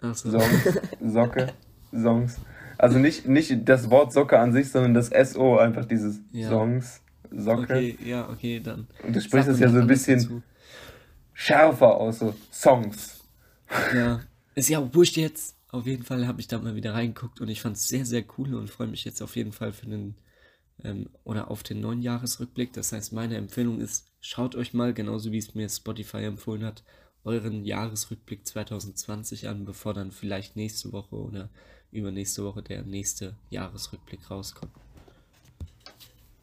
Ach so. Songs, Socke, Songs. Also nicht, nicht das Wort Socke an sich, sondern das SO, einfach dieses ja. Songs, Socke. Okay, ja, okay, dann. Und du sprichst es ja so ein bisschen dazu. schärfer aus, so Songs. Ja, ist ja wurscht jetzt. Auf jeden Fall habe ich da mal wieder reingeguckt und ich fand es sehr, sehr cool und freue mich jetzt auf jeden Fall für den ähm, oder auf den neuen Jahresrückblick. Das heißt, meine Empfehlung ist, schaut euch mal, genauso wie es mir Spotify empfohlen hat, euren Jahresrückblick 2020 an, bevor dann vielleicht nächste Woche oder übernächste Woche der nächste Jahresrückblick rauskommt.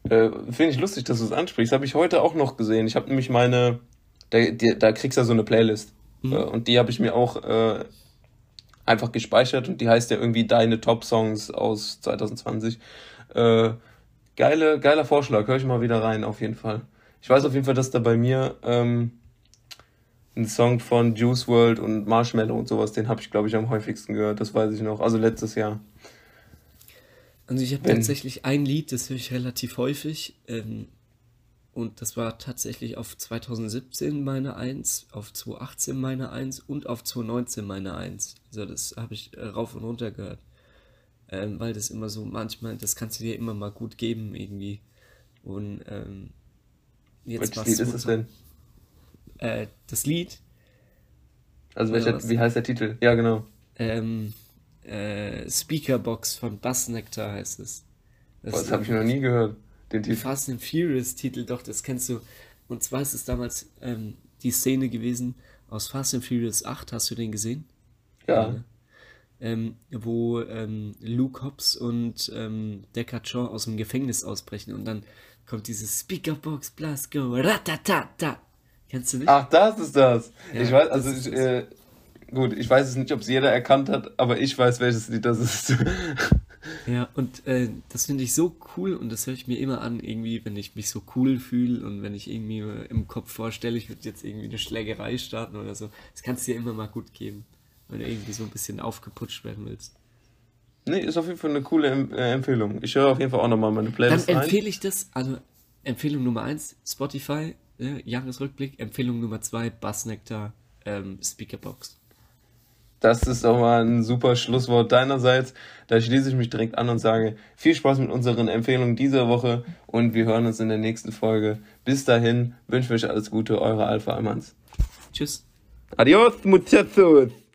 Äh, Finde ich lustig, dass du es ansprichst. Habe ich heute auch noch gesehen. Ich habe nämlich meine, da, die, da kriegst du ja so eine Playlist. Mhm. Äh, und die habe ich mir auch äh, einfach gespeichert und die heißt ja irgendwie Deine Top-Songs aus 2020. Geile, geiler Vorschlag, höre ich mal wieder rein, auf jeden Fall. Ich weiß auf jeden Fall, dass da bei mir ähm, ein Song von Juice World und Marshmallow und sowas, den habe ich, glaube ich, am häufigsten gehört, das weiß ich noch. Also letztes Jahr. Also ich habe tatsächlich ein Lied, das höre ich relativ häufig. Ähm, und das war tatsächlich auf 2017 meine Eins, auf 2018 meine Eins und auf 2019 meine Eins. Also das habe ich äh, rauf und runter gehört. Ähm, weil das immer so manchmal, das kannst du dir immer mal gut geben irgendwie. Und ähm, jetzt Welches Lied ist es denn? Äh, das Lied. Also welcher, wie heißt der Titel? Ja, genau. Ähm, äh, Speakerbox von Bassnectar heißt es. Das, das habe ich noch nie gehört. Den Titel. Fast and Furious Titel, doch, das kennst du. Und zwar ist es damals ähm, die Szene gewesen aus Fast and Furious 8, hast du den gesehen? Ja. ja ähm, wo ähm, Luke Hobbs und ähm, Deckard Shaw aus dem Gefängnis ausbrechen und dann kommt dieses Speakerbox, Blast Go, ratatata. Kennst du nicht? Ach, das ist das. Ja, ich weiß, also ich, äh, gut, ich weiß es nicht, ob es jeder erkannt hat, aber ich weiß, welches Lied das ist. Ja, und äh, das finde ich so cool und das höre ich mir immer an, irgendwie, wenn ich mich so cool fühle und wenn ich irgendwie im Kopf vorstelle, ich würde jetzt irgendwie eine Schlägerei starten oder so. Das kannst du dir immer mal gut geben, wenn du irgendwie so ein bisschen aufgeputscht werden willst. Nee, ist auf jeden Fall eine coole äh, Empfehlung. Ich höre auf jeden Fall auch nochmal meine Playlist Dann empfehle ich das, also Empfehlung Nummer 1, Spotify, äh, Jahresrückblick, Empfehlung Nummer 2, Bassnectar, ähm, Speakerbox. Das ist auch mal ein super Schlusswort deinerseits. Da schließe ich mich direkt an und sage viel Spaß mit unseren Empfehlungen dieser Woche und wir hören uns in der nächsten Folge. Bis dahin wünsche ich euch alles Gute, eure Alpha Almans. Tschüss. Adios, muchachos.